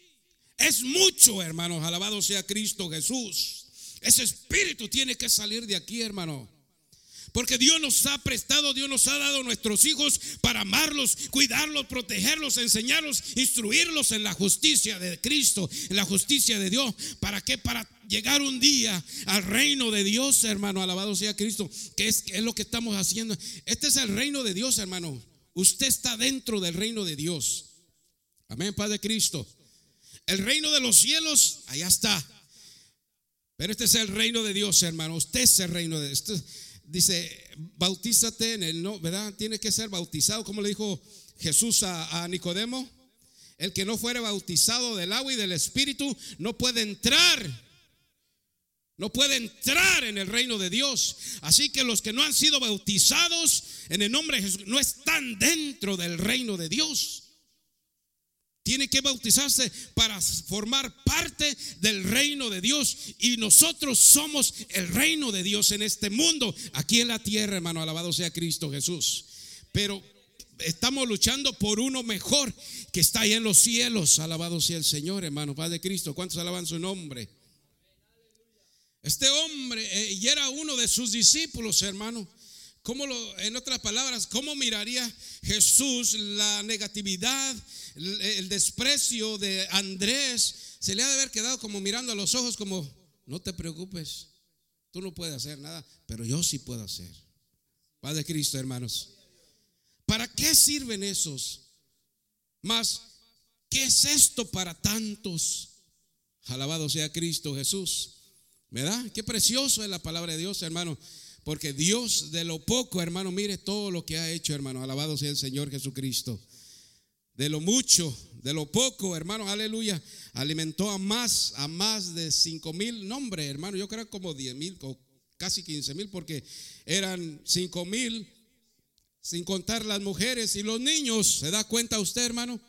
es mucho, hermanos. Alabado sea Cristo Jesús. Ese espíritu tiene que salir de aquí, hermano. Porque Dios nos ha prestado, Dios nos ha dado nuestros hijos para amarlos, cuidarlos, protegerlos, enseñarlos, instruirlos en la justicia de Cristo, en la justicia de Dios. ¿Para qué? Para llegar un día al reino de Dios, hermano. Alabado sea Cristo, que es, lo que estamos haciendo. Este es el reino de Dios, hermano. Usted está dentro del reino de Dios. Amén, Padre Cristo. El reino de los cielos, allá está. Pero este es el reino de Dios, hermano. Usted es el reino de Dios. Dice, bautízate en el no, ¿verdad? Tiene que ser bautizado, como le dijo Jesús a, a Nicodemo. El que no fuere bautizado del agua y del espíritu no puede entrar. No puede entrar en el reino de Dios. Así que los que no han sido bautizados en el nombre de Jesús no están dentro del reino de Dios tiene que bautizarse para formar parte del reino de Dios. Y nosotros somos el reino de Dios en este mundo, aquí en la tierra, hermano. Alabado sea Cristo Jesús. Pero estamos luchando por uno mejor que está ahí en los cielos. Alabado sea el Señor, hermano. Padre Cristo, ¿cuántos alaban su nombre? Este hombre, eh, y era uno de sus discípulos, hermano. ¿Cómo lo, en otras palabras, cómo miraría Jesús la negatividad, el, desprecio de Andrés? Se le ha de haber quedado como mirando a los ojos como, no te preocupes, tú no puedes hacer nada, pero yo sí puedo hacer. Padre Cristo, hermanos. ¿Para qué sirven esos? Más, ¿qué es esto para tantos? Alabado sea Cristo Jesús. ¿Verdad? Qué precioso es la palabra de Dios, hermano. Porque Dios de lo poco, hermano, mire todo lo que ha hecho, hermano. Alabado sea el Señor Jesucristo. De lo mucho, de lo poco, hermano, aleluya. Alimentó a más, a más de cinco mil nombres, hermano. Yo creo como diez mil, casi quince mil, porque eran cinco mil, sin contar las mujeres y los niños. ¿Se da cuenta usted, hermano?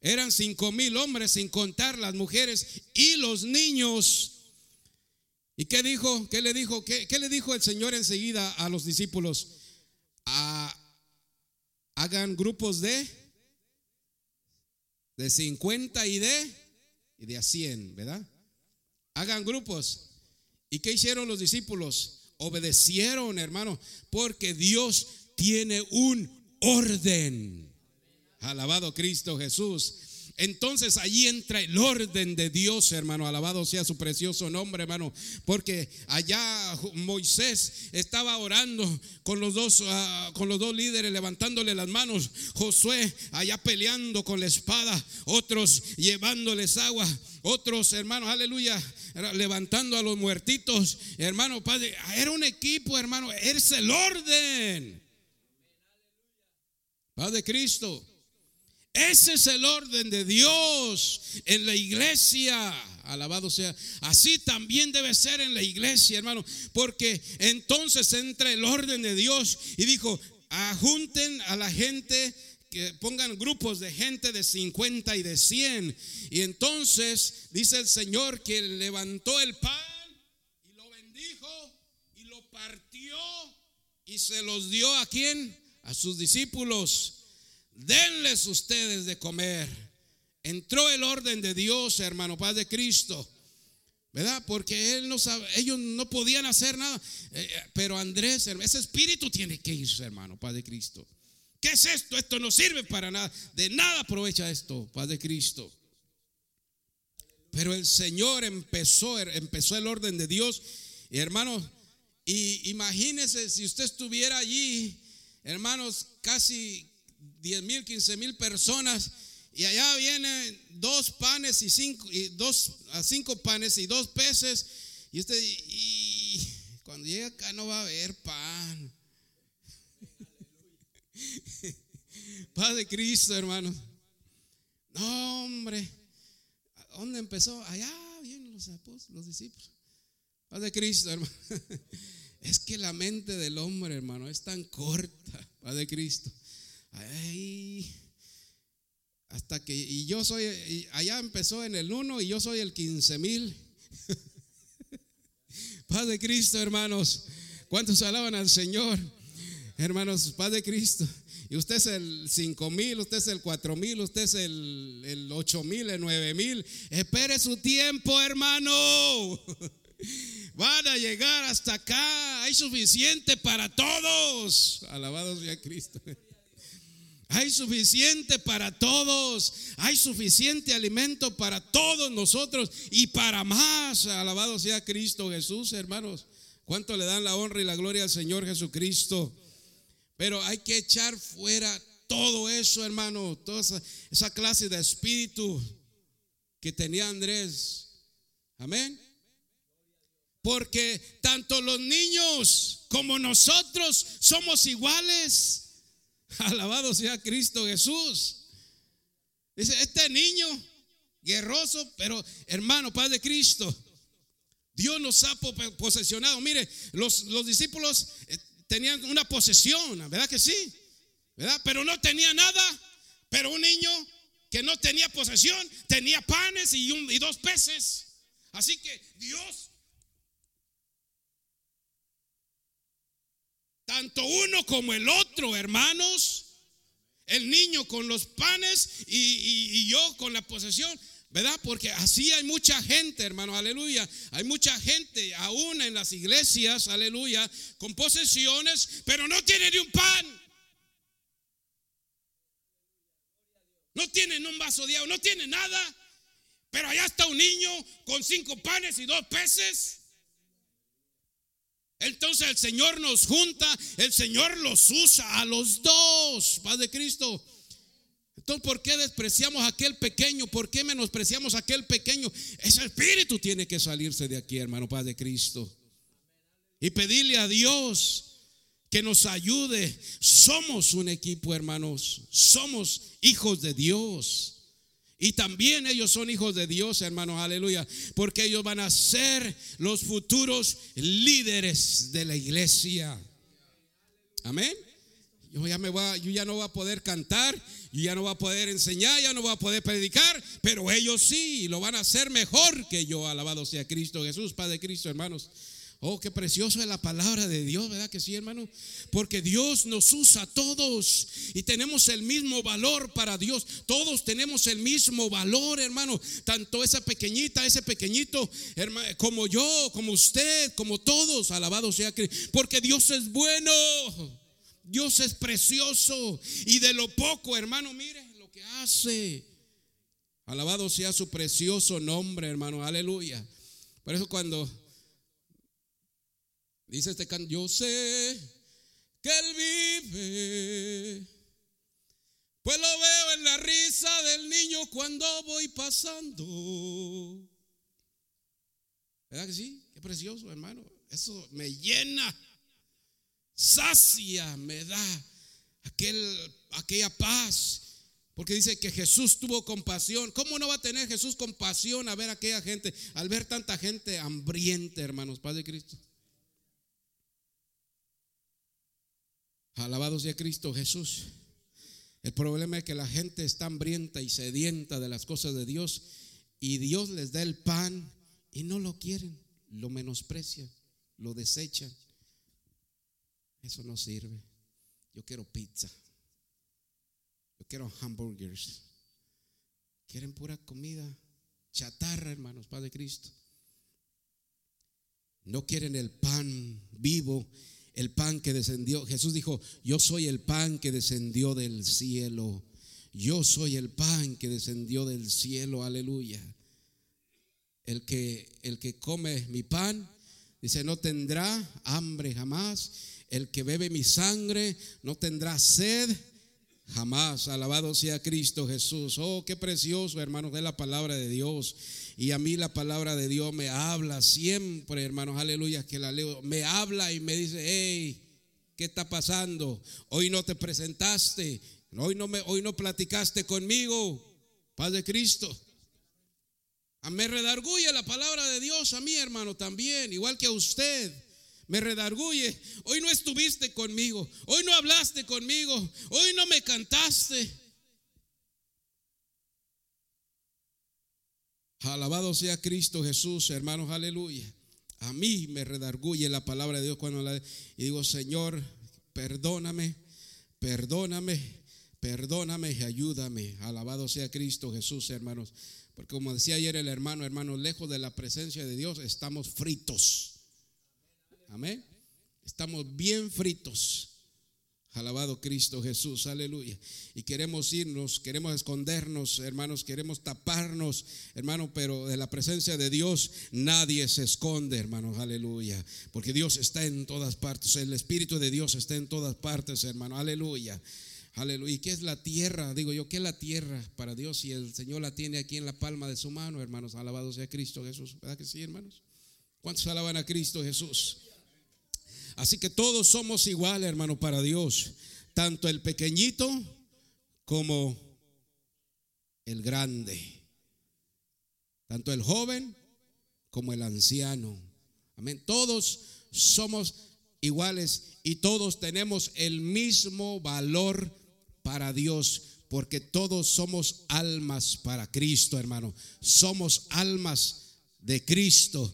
Eran cinco mil hombres, sin contar las mujeres y los niños. ¿Y qué dijo? ¿Qué le dijo? ¿Qué, le dijo el Señor enseguida a los discípulos? hagan grupos de de 50 y de y de a 100, ¿verdad? Hagan grupos. ¿Y qué hicieron los discípulos? Obedecieron, hermano, porque Dios tiene un orden. Alabado Cristo Jesús. Entonces allí entra el orden de Dios, hermano. Alabado sea su precioso nombre, hermano. Porque allá Moisés estaba orando con los dos, ah, con los dos líderes, levantándole las manos. Josué allá peleando con la espada. Otros llevándoles agua. Otros, hermanos, aleluya, levantando a los muertitos. Hermano, padre, era un equipo, hermano. Es el orden. Padre Cristo. Ese es el orden de Dios en la iglesia. Alabado sea. Así también debe ser en la iglesia, hermano. Porque entonces entra el orden de Dios y dijo, ajunten a la gente que pongan grupos de gente de 50 y de 100. Y entonces dice el Señor que levantó el pan y lo bendijo y lo partió y se los dio a quién? A sus discípulos denles ustedes de comer. Entró el orden de Dios, hermano, Padre de Cristo. ¿Verdad? Porque él no sabe, ellos no podían hacer nada. Eh, eh, pero Andrés, ese espíritu tiene que irse, hermano, Padre Cristo. ¿Qué es esto? Esto no sirve para nada. De nada aprovecha esto, Padre Cristo. Pero el Señor empezó, empezó el orden de Dios. Y hermanos, y imagínese si usted estuviera allí, hermanos, casi 10 mil, 15 mil personas y allá vienen dos panes y cinco, y dos cinco panes y dos peces y usted y cuando llega acá no va a haber pan. Paz de Cristo, hermano. No, hombre. ¿Dónde empezó? Allá vienen los apóstoles, los discípulos. Paz de Cristo, hermano. Es que la mente del hombre, hermano, es tan corta. Paz de Cristo. Hasta que, y yo soy, allá empezó en el 1 y yo soy el 15 mil. Paz de Cristo, hermanos. ¿Cuántos alaban al Señor? Hermanos, paz de Cristo. Y usted es el 5 mil, usted es el 4 mil, usted es el, el 8 mil, el 9 mil. Espere su tiempo, hermano. Van a llegar hasta acá. Hay suficiente para todos. Alabado sea Cristo. Hay suficiente para todos. Hay suficiente alimento para todos nosotros y para más. Alabado sea Cristo Jesús, hermanos. ¿Cuánto le dan la honra y la gloria al Señor Jesucristo? Pero hay que echar fuera todo eso, hermano. Toda esa, clase de espíritu que tenía Andrés. Amén. Porque tanto los niños como nosotros somos iguales. Alabado sea Cristo Jesús. Dice, este niño guerroso, pero hermano, Padre de Cristo, Dios nos ha posesionado. Mire, los, los discípulos eh, tenían una posesión, ¿verdad que sí? ¿Verdad? Pero no tenía nada. Pero un niño que no tenía posesión tenía panes y, y dos peces. Así que Dios Tanto uno como el otro, hermanos. El niño con los panes y, yo con la posesión. ¿Verdad? Porque así hay mucha gente, hermano, aleluya. Hay mucha gente, aún en las iglesias, aleluya, con posesiones, pero no tienen ni un pan. No tienen un vaso de agua, no tienen nada. Pero allá está un niño con cinco panes y dos peces. Entonces el Señor nos junta, el Señor los usa a los dos, Padre Cristo. Entonces, ¿por qué despreciamos a aquel pequeño? ¿Por qué menospreciamos a aquel pequeño? Ese espíritu tiene que salirse de aquí, hermano, Padre Cristo. Y pedirle a Dios que nos ayude. Somos un equipo, hermanos. Somos hijos de Dios. Y también ellos son hijos de Dios, hermanos, aleluya, porque ellos van a ser los futuros líderes de la iglesia. Amén. Yo ya, me voy yo ya no voy a poder cantar, yo ya no voy a poder enseñar, ya no voy a poder predicar, pero ellos sí, lo van a hacer mejor que yo. Alabado sea Cristo Jesús, Padre Cristo, hermanos. Oh, qué precioso es la palabra de Dios, ¿verdad que sí, hermano? Porque Dios nos usa a todos y tenemos el mismo valor para Dios. Todos tenemos el mismo valor, hermano. Tanto esa pequeñita, ese pequeñito, como yo, como usted, como todos. Alabado sea Cristo. Porque Dios es bueno. Dios es precioso. Y de lo poco, hermano, mire lo que hace. Alabado sea su precioso nombre, hermano. Aleluya. Por eso cuando Dice este canto, yo sé que Él vive, pues lo veo en la risa del niño cuando voy pasando. ¿Verdad que sí? Qué precioso, hermano. Eso me llena, sacia, me da aquel, aquella paz. Porque dice que Jesús tuvo compasión. ¿Cómo no va a tener Jesús compasión a ver a aquella gente, al ver tanta gente hambrienta, hermanos, Padre Cristo? Alabado sea Cristo Jesús. El problema es que la gente está hambrienta y sedienta de las cosas de Dios y Dios les da el pan y no lo quieren, lo menosprecian, lo desechan. Eso no sirve. Yo quiero pizza. Yo quiero hamburgers. Quieren pura comida chatarra, hermanos, Padre Cristo. No quieren el pan vivo el pan que descendió. Jesús dijo, yo soy el pan que descendió del cielo. Yo soy el pan que descendió del cielo. Aleluya. El que, el que come mi pan, dice, no tendrá hambre jamás. El que bebe mi sangre no tendrá sed jamás. Alabado sea Cristo Jesús. Oh, qué precioso, hermanos, de la palabra de Dios. Y a mí la palabra de Dios me habla siempre, hermanos, aleluya, que la leo. Me habla y me dice, hey, ¿qué está pasando? Hoy no te presentaste. Hoy no, me, hoy no platicaste conmigo, paz de Cristo. Me redarguye la palabra de Dios a mí, hermano, también, igual que a usted. Me redarguye. Hoy no estuviste conmigo. Hoy no hablaste conmigo. Hoy no me cantaste. Alabado sea Cristo Jesús, hermanos, aleluya. A mí me redarguye la palabra de Dios cuando la y digo, Señor, perdóname, perdóname, perdóname y ayúdame. Alabado sea Cristo Jesús, hermanos. Porque como decía ayer el hermano, hermanos, lejos de la presencia de Dios estamos fritos. Amén. Estamos bien fritos. Alabado Cristo Jesús, aleluya. Y queremos irnos, queremos escondernos, hermanos, queremos taparnos, hermano, pero de la presencia de Dios nadie se esconde, hermanos, aleluya. Porque Dios está en todas partes, el Espíritu de Dios está en todas partes, hermano, aleluya. Aleluya. ¿Y qué es la tierra? Digo yo, ¿qué es la tierra para Dios si el Señor la tiene aquí en la palma de su mano, hermanos? Alabado sea Cristo Jesús. ¿Verdad que sí, hermanos? ¿Cuántos alaban a Cristo Jesús? Así que todos somos iguales, hermano, para Dios. Tanto el pequeñito como el grande. Tanto el joven como el anciano. Amén. Todos somos iguales y todos tenemos el mismo valor para Dios. Porque todos somos almas para Cristo, hermano. Somos almas de Cristo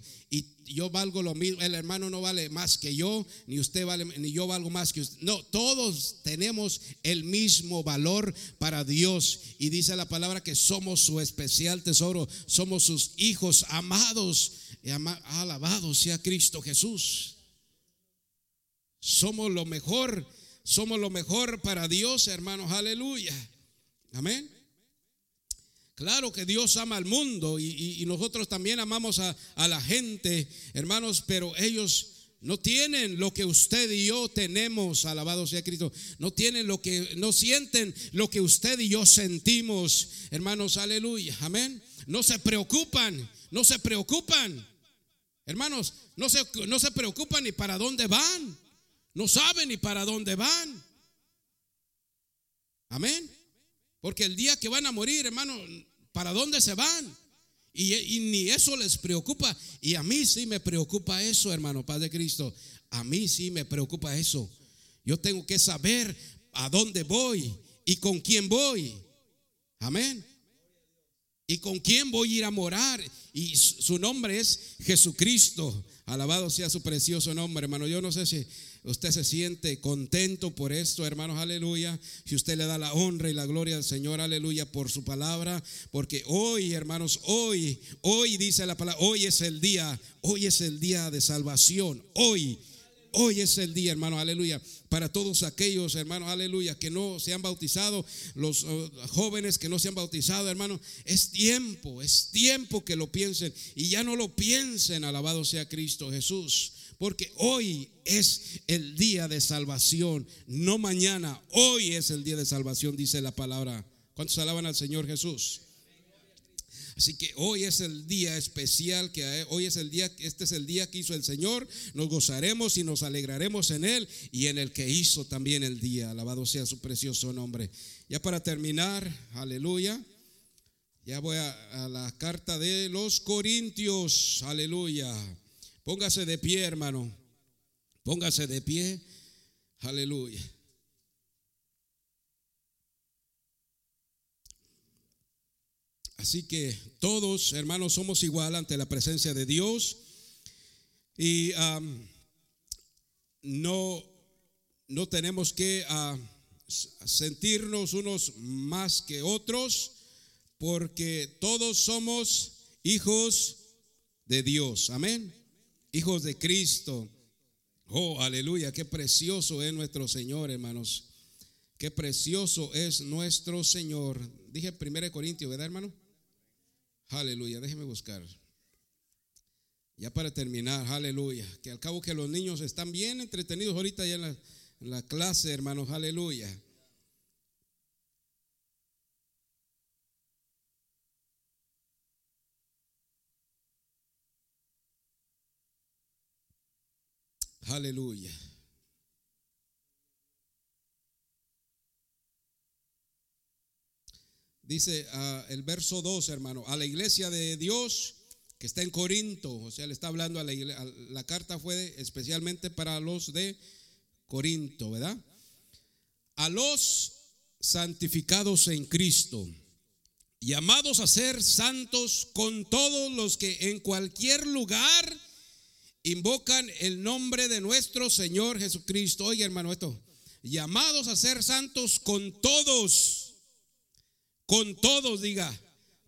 yo valgo lo mismo, el hermano no vale más que yo, ni usted vale, ni yo valgo más que usted. No, todos tenemos el mismo valor para Dios. Y dice la palabra que somos su especial tesoro, somos sus hijos amados. Y alabado sea Cristo Jesús. Somos lo mejor, somos lo mejor para Dios, hermanos, aleluya. Amén. Claro que Dios ama al mundo y, nosotros también amamos a, la gente, hermanos, pero ellos no tienen lo que usted y yo tenemos, alabado sea Cristo. No tienen lo que, no sienten lo que usted y yo sentimos, hermanos, aleluya, amén. No se preocupan, no se preocupan, hermanos, no se, no se preocupan ni para dónde van, no saben ni para dónde van, amén. Porque el día que van a morir, hermano, ¿Para dónde se van? Y, ni eso les preocupa. Y a mí sí me preocupa eso, hermano, Padre Cristo. A mí sí me preocupa eso. Yo tengo que saber a dónde voy y con quién voy. Amén. Y con quién voy a ir a morar. Y su nombre es Jesucristo. Alabado sea su precioso nombre, hermano. Yo no sé si usted se siente contento por esto, hermanos, aleluya. Si usted le da la honra y la gloria al Señor, aleluya, por su palabra. Porque hoy, hermanos, hoy, hoy dice la palabra, hoy es el día, hoy es el día de salvación. Hoy. Hoy es el día, hermano, aleluya. Para todos aquellos, hermanos, aleluya, que no se han bautizado, los uh, jóvenes que no se han bautizado, hermano, es tiempo, es tiempo que lo piensen y ya no lo piensen, alabado sea Cristo Jesús. Porque hoy es el día de salvación, no mañana. Hoy es el día de salvación, dice la palabra. ¿Cuántos alaban al Señor Jesús? Así que hoy es el día especial que hoy es el día, este es el día que hizo el Señor. Nos gozaremos y nos alegraremos en él y en el que hizo también el día. Alabado sea su precioso nombre. Ya para terminar, aleluya. Ya voy a, a la carta de los Corintios. Aleluya. Póngase de pie, hermano. Póngase de pie. Aleluya. Así que todos, hermanos, somos igual ante la presencia de Dios. Y no, no tenemos que ah, sentirnos unos más que otros, porque todos somos hijos de Dios. Amén hijos de Cristo. Oh, aleluya, qué precioso es nuestro Señor, hermanos. Qué precioso es nuestro Señor. Dije 1 Corintios, ¿verdad, hermano? Aleluya, déjeme buscar. Ya para terminar, aleluya. Que al cabo que los niños están bien entretenidos ahorita ya en la, en la clase, hermanos, aleluya. Aleluya. dice ah, el verso 2, hermano, a la iglesia de Dios que está en Corinto, o sea, le está hablando a la iglesia, la carta fue especialmente para los de Corinto, ¿verdad? A los santificados en Cristo, llamados a ser santos con todos los que en cualquier lugar invocan el nombre de nuestro Señor Jesucristo. Oye, hermano, esto, llamados a ser santos con todos, con todos, diga,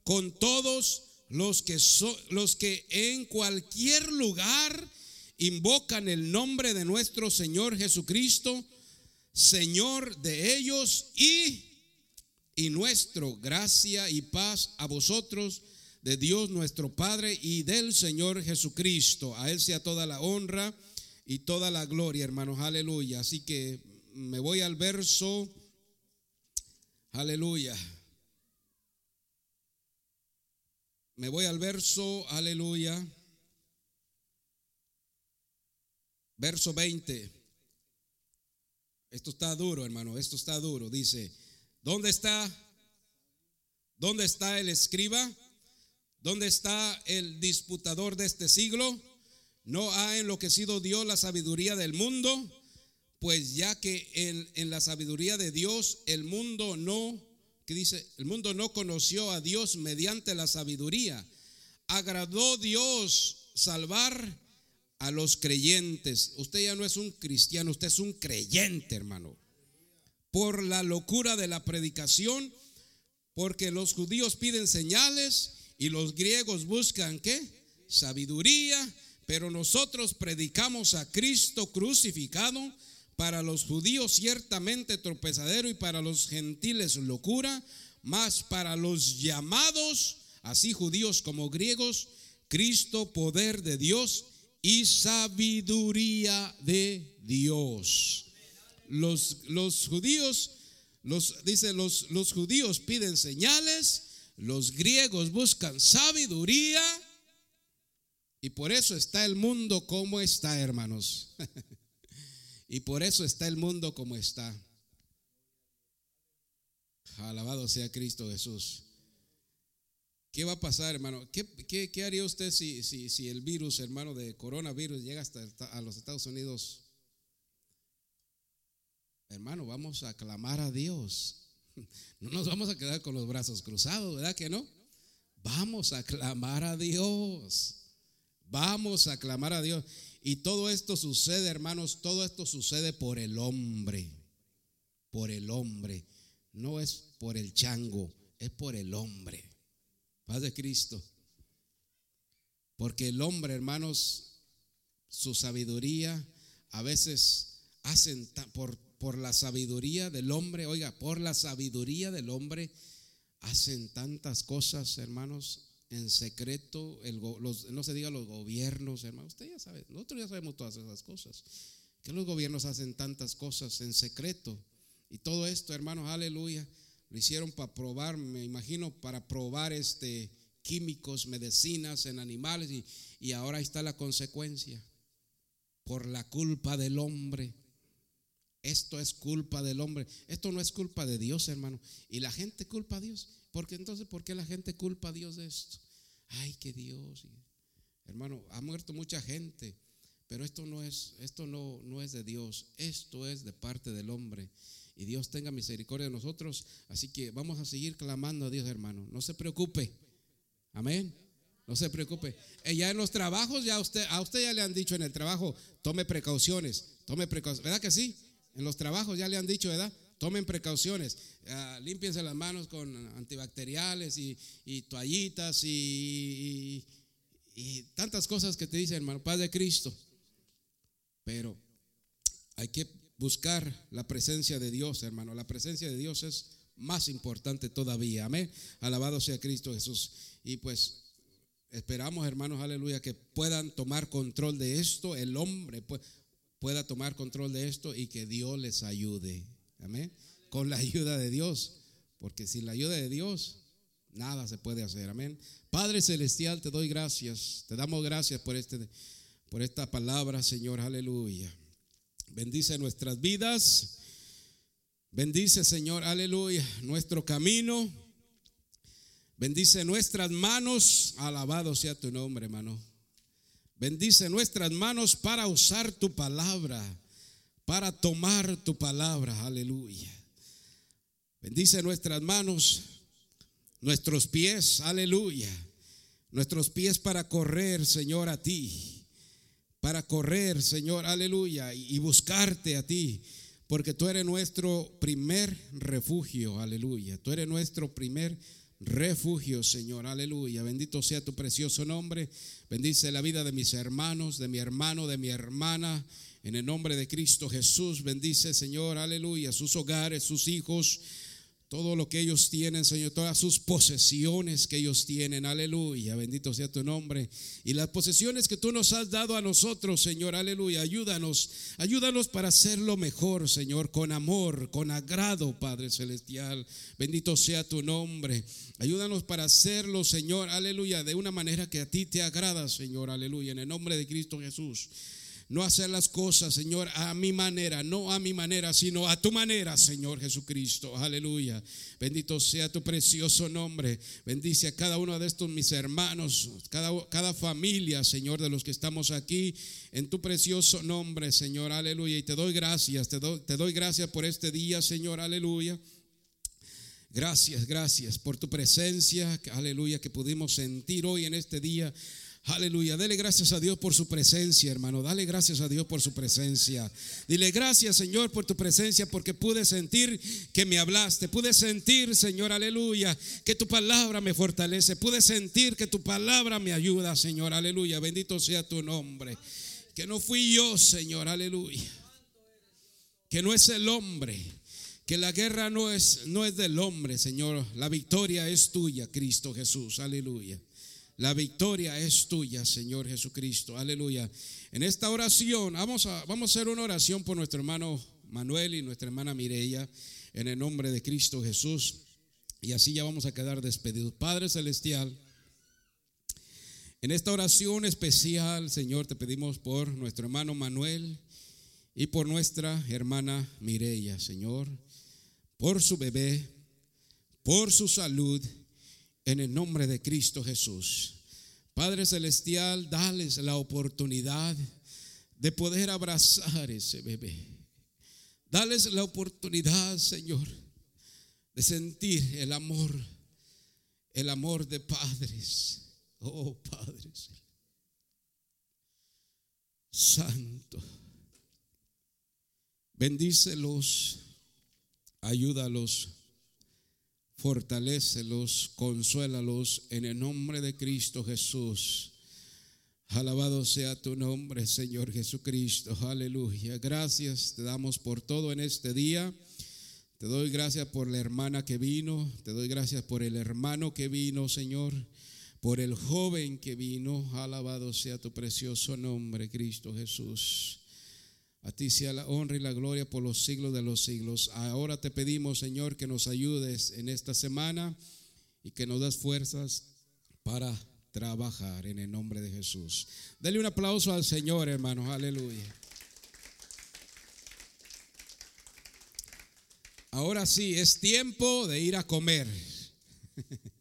con todos los que, son los que en cualquier lugar invocan el nombre de nuestro Señor Jesucristo, Señor de ellos y, y nuestro gracia y paz a vosotros, de Dios nuestro Padre y del Señor Jesucristo. A Él sea toda la honra y toda la gloria, hermanos. Aleluya. Así que me voy al verso. Aleluya. Me voy al verso, aleluya. Verso 20. Esto está duro, hermano, esto está duro. Dice, ¿dónde está? ¿Dónde está el escriba? ¿Dónde está el disputador de este siglo? ¿No ha enloquecido Dios la sabiduría del mundo? Pues ya que en, la sabiduría de Dios el mundo no que dice, el mundo no conoció a Dios mediante la sabiduría. Agradó Dios salvar a los creyentes. Usted ya no es un cristiano, usted es un creyente, hermano. Por la locura de la predicación, porque los judíos piden señales y los griegos buscan qué? Sabiduría, pero nosotros predicamos a Cristo crucificado para los judíos ciertamente tropezadero y para los gentiles locura, mas para los llamados, así judíos como griegos, Cristo poder de Dios y sabiduría de Dios. Los, los judíos, los, dice, los, los judíos piden señales, los griegos buscan sabiduría y por eso está el mundo como está, hermanos. Y por eso está el mundo como está. Alabado sea Cristo Jesús. ¿Qué va a pasar, hermano? ¿Qué, haría usted si, si, el virus, hermano, de coronavirus llega hasta a los Estados Unidos? Hermano, vamos a clamar a Dios. No nos vamos a quedar con los brazos cruzados, ¿verdad que no? Vamos a clamar a Dios. Vamos a clamar a Dios. Y todo esto sucede, hermanos, todo esto sucede por el hombre, por el hombre. No es por el chango, es por el hombre. Paz de Cristo. Porque el hombre, hermanos, su sabiduría, a veces hacen por, por la sabiduría del hombre, oiga, por la sabiduría del hombre, hacen tantas cosas, hermanos, en secreto, el, no se diga los gobiernos, hermano, usted ya sabe, nosotros ya sabemos todas esas cosas, que los gobiernos hacen tantas cosas en secreto. Y todo esto, hermanos, aleluya, lo hicieron para probar, me imagino, para probar este químicos, medicinas en animales y, y ahora está la consecuencia. Por la culpa del hombre. Esto es culpa del hombre. Esto no es culpa de Dios, hermano. Y la gente culpa a Dios. Porque entonces, ¿por qué la gente culpa a Dios de esto? Ay, que Dios. Hermano, ha muerto mucha gente, pero esto no es, esto no, no es de Dios, esto es de parte del hombre. Y Dios tenga misericordia de nosotros. Así que vamos a seguir clamando a Dios, hermano. No se preocupe. Amén. No se preocupe. Eh, ya en los trabajos, ya usted, a usted ya le han dicho en el trabajo, tome precauciones, tome precauciones. ¿Verdad que sí? En los trabajos ya le han dicho, ¿verdad? Tomen precauciones, uh, límpiense las manos con antibacteriales y, toallitas y, tantas cosas que te dicen, hermano, paz de Cristo. Pero hay que buscar la presencia de Dios, hermano. La presencia de Dios es más importante todavía. Amén. Alabado sea Cristo Jesús. Y pues esperamos, hermanos, aleluya, que puedan tomar control de esto, el hombre pueda tomar control de esto y que Dios les ayude. Amén. Con la ayuda de Dios. Porque sin la ayuda de Dios, nada se puede hacer. Amén. Padre Celestial, te doy gracias. Te damos gracias por, este, por esta palabra, Señor. Aleluya. Bendice nuestras vidas. Bendice, Señor, aleluya, nuestro camino. Bendice nuestras manos, alabado sea tu nombre, hermano. Bendice nuestras manos para usar tu palabra, para tomar tu palabra, aleluya. Bendice nuestras manos, nuestros pies, aleluya. Nuestros pies para correr, Señor, a ti. Para correr, Señor, aleluya. Y buscarte a ti. Porque tú eres nuestro primer refugio, aleluya. Tú eres nuestro primer refugio, Señor, aleluya. Bendito sea tu precioso nombre. Bendice la vida de mis hermanos, de mi hermano, de mi hermana. En el nombre de Cristo Jesús, bendice, Señor, aleluya, sus hogares, sus hijos todo lo que ellos tienen, Señor, todas sus posesiones que ellos tienen, aleluya, bendito sea tu nombre. Y las posesiones que tú nos has dado a nosotros, Señor, aleluya, ayúdanos, ayúdanos para hacerlo mejor, Señor, con amor, con agrado, Padre Celestial. Bendito sea tu nombre. Ayúdanos para hacerlo, Señor, aleluya, de una manera que a ti te agrada, Señor, aleluya, en el nombre de Cristo Jesús no hacer las cosas, Señor, a mi manera, no a mi manera, sino a tu manera, Señor Jesucristo. Aleluya. Bendito sea tu precioso nombre. Bendice a cada uno de estos mis hermanos, cada, cada familia, Señor, de los que estamos aquí, en tu precioso nombre, Señor. Aleluya. Y te doy gracias, te doy, te doy gracias por este día, Señor. Aleluya. Gracias, gracias por tu presencia, aleluya, que pudimos sentir hoy en este día. Aleluya. Dele gracias a Dios por su presencia, hermano. Dale gracias a Dios por su presencia. Dile gracias, Señor, por tu presencia, porque pude sentir que me hablaste. Pude sentir, Señor, aleluya, que tu palabra me fortalece. Pude sentir que tu palabra me ayuda, Señor. Aleluya. Bendito sea tu nombre. Que no fui yo, Señor. Aleluya. Que no es el hombre. Que la guerra no es, no es del hombre, Señor. La victoria es tuya, Cristo Jesús. Aleluya. La victoria es tuya, Señor Jesucristo. Aleluya. En esta oración, vamos a, vamos a hacer una oración por nuestro hermano Manuel y nuestra hermana Mireya, en el nombre de Cristo Jesús. Y así ya vamos a quedar despedidos. Padre Celestial, en esta oración especial, Señor, te pedimos por nuestro hermano Manuel y por nuestra hermana Mireya, Señor, por su bebé, por su salud en el nombre de Cristo Jesús. Padre Celestial, dales la oportunidad de poder abrazar ese bebé. Dales la oportunidad, Señor, de sentir el amor, el amor de padres. Oh, padres. Santo. Bendícelos, ayúdalos fortalécelos, consuélalos en el nombre de Cristo Jesús. Alabado sea tu nombre, Señor Jesucristo. Aleluya. Gracias te damos por todo en este día. Te doy gracias por la hermana que vino. Te doy gracias por el hermano que vino, Señor. Por el joven que vino. Alabado sea tu precioso nombre, Cristo Jesús. A ti sea la honra y la gloria por los siglos de los siglos. Ahora te pedimos, Señor, que nos ayudes en esta semana y que nos das fuerzas para trabajar en el nombre de Jesús. Dele un aplauso al Señor, hermanos. Aleluya. Ahora sí, es tiempo de ir a comer.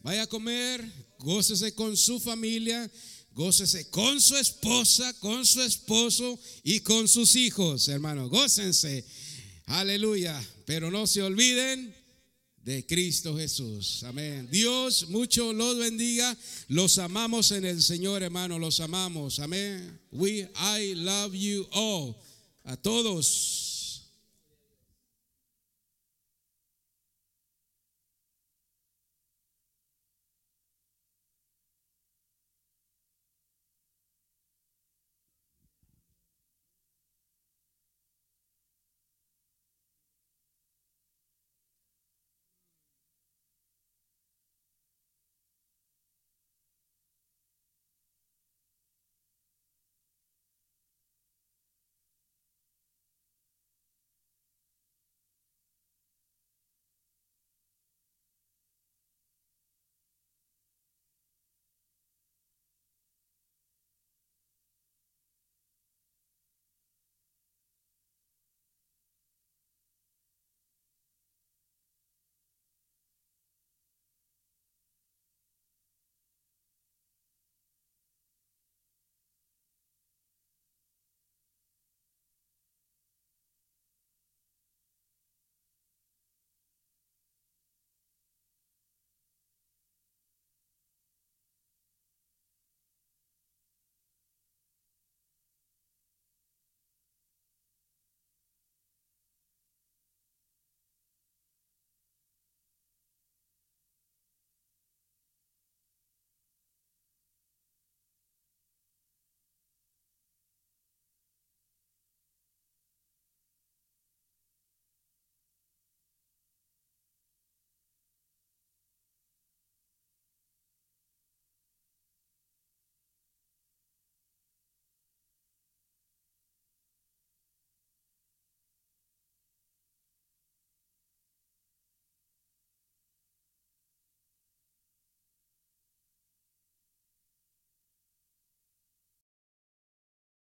Vaya a comer, gócese con su familia Gócese con su esposa, con su esposo y con sus hijos, hermano. Gócense. Aleluya. Pero no se olviden de Cristo Jesús. Amén. Dios mucho los bendiga. Los amamos en el Señor, hermano. Los amamos. Amén. We, I love you all. A todos.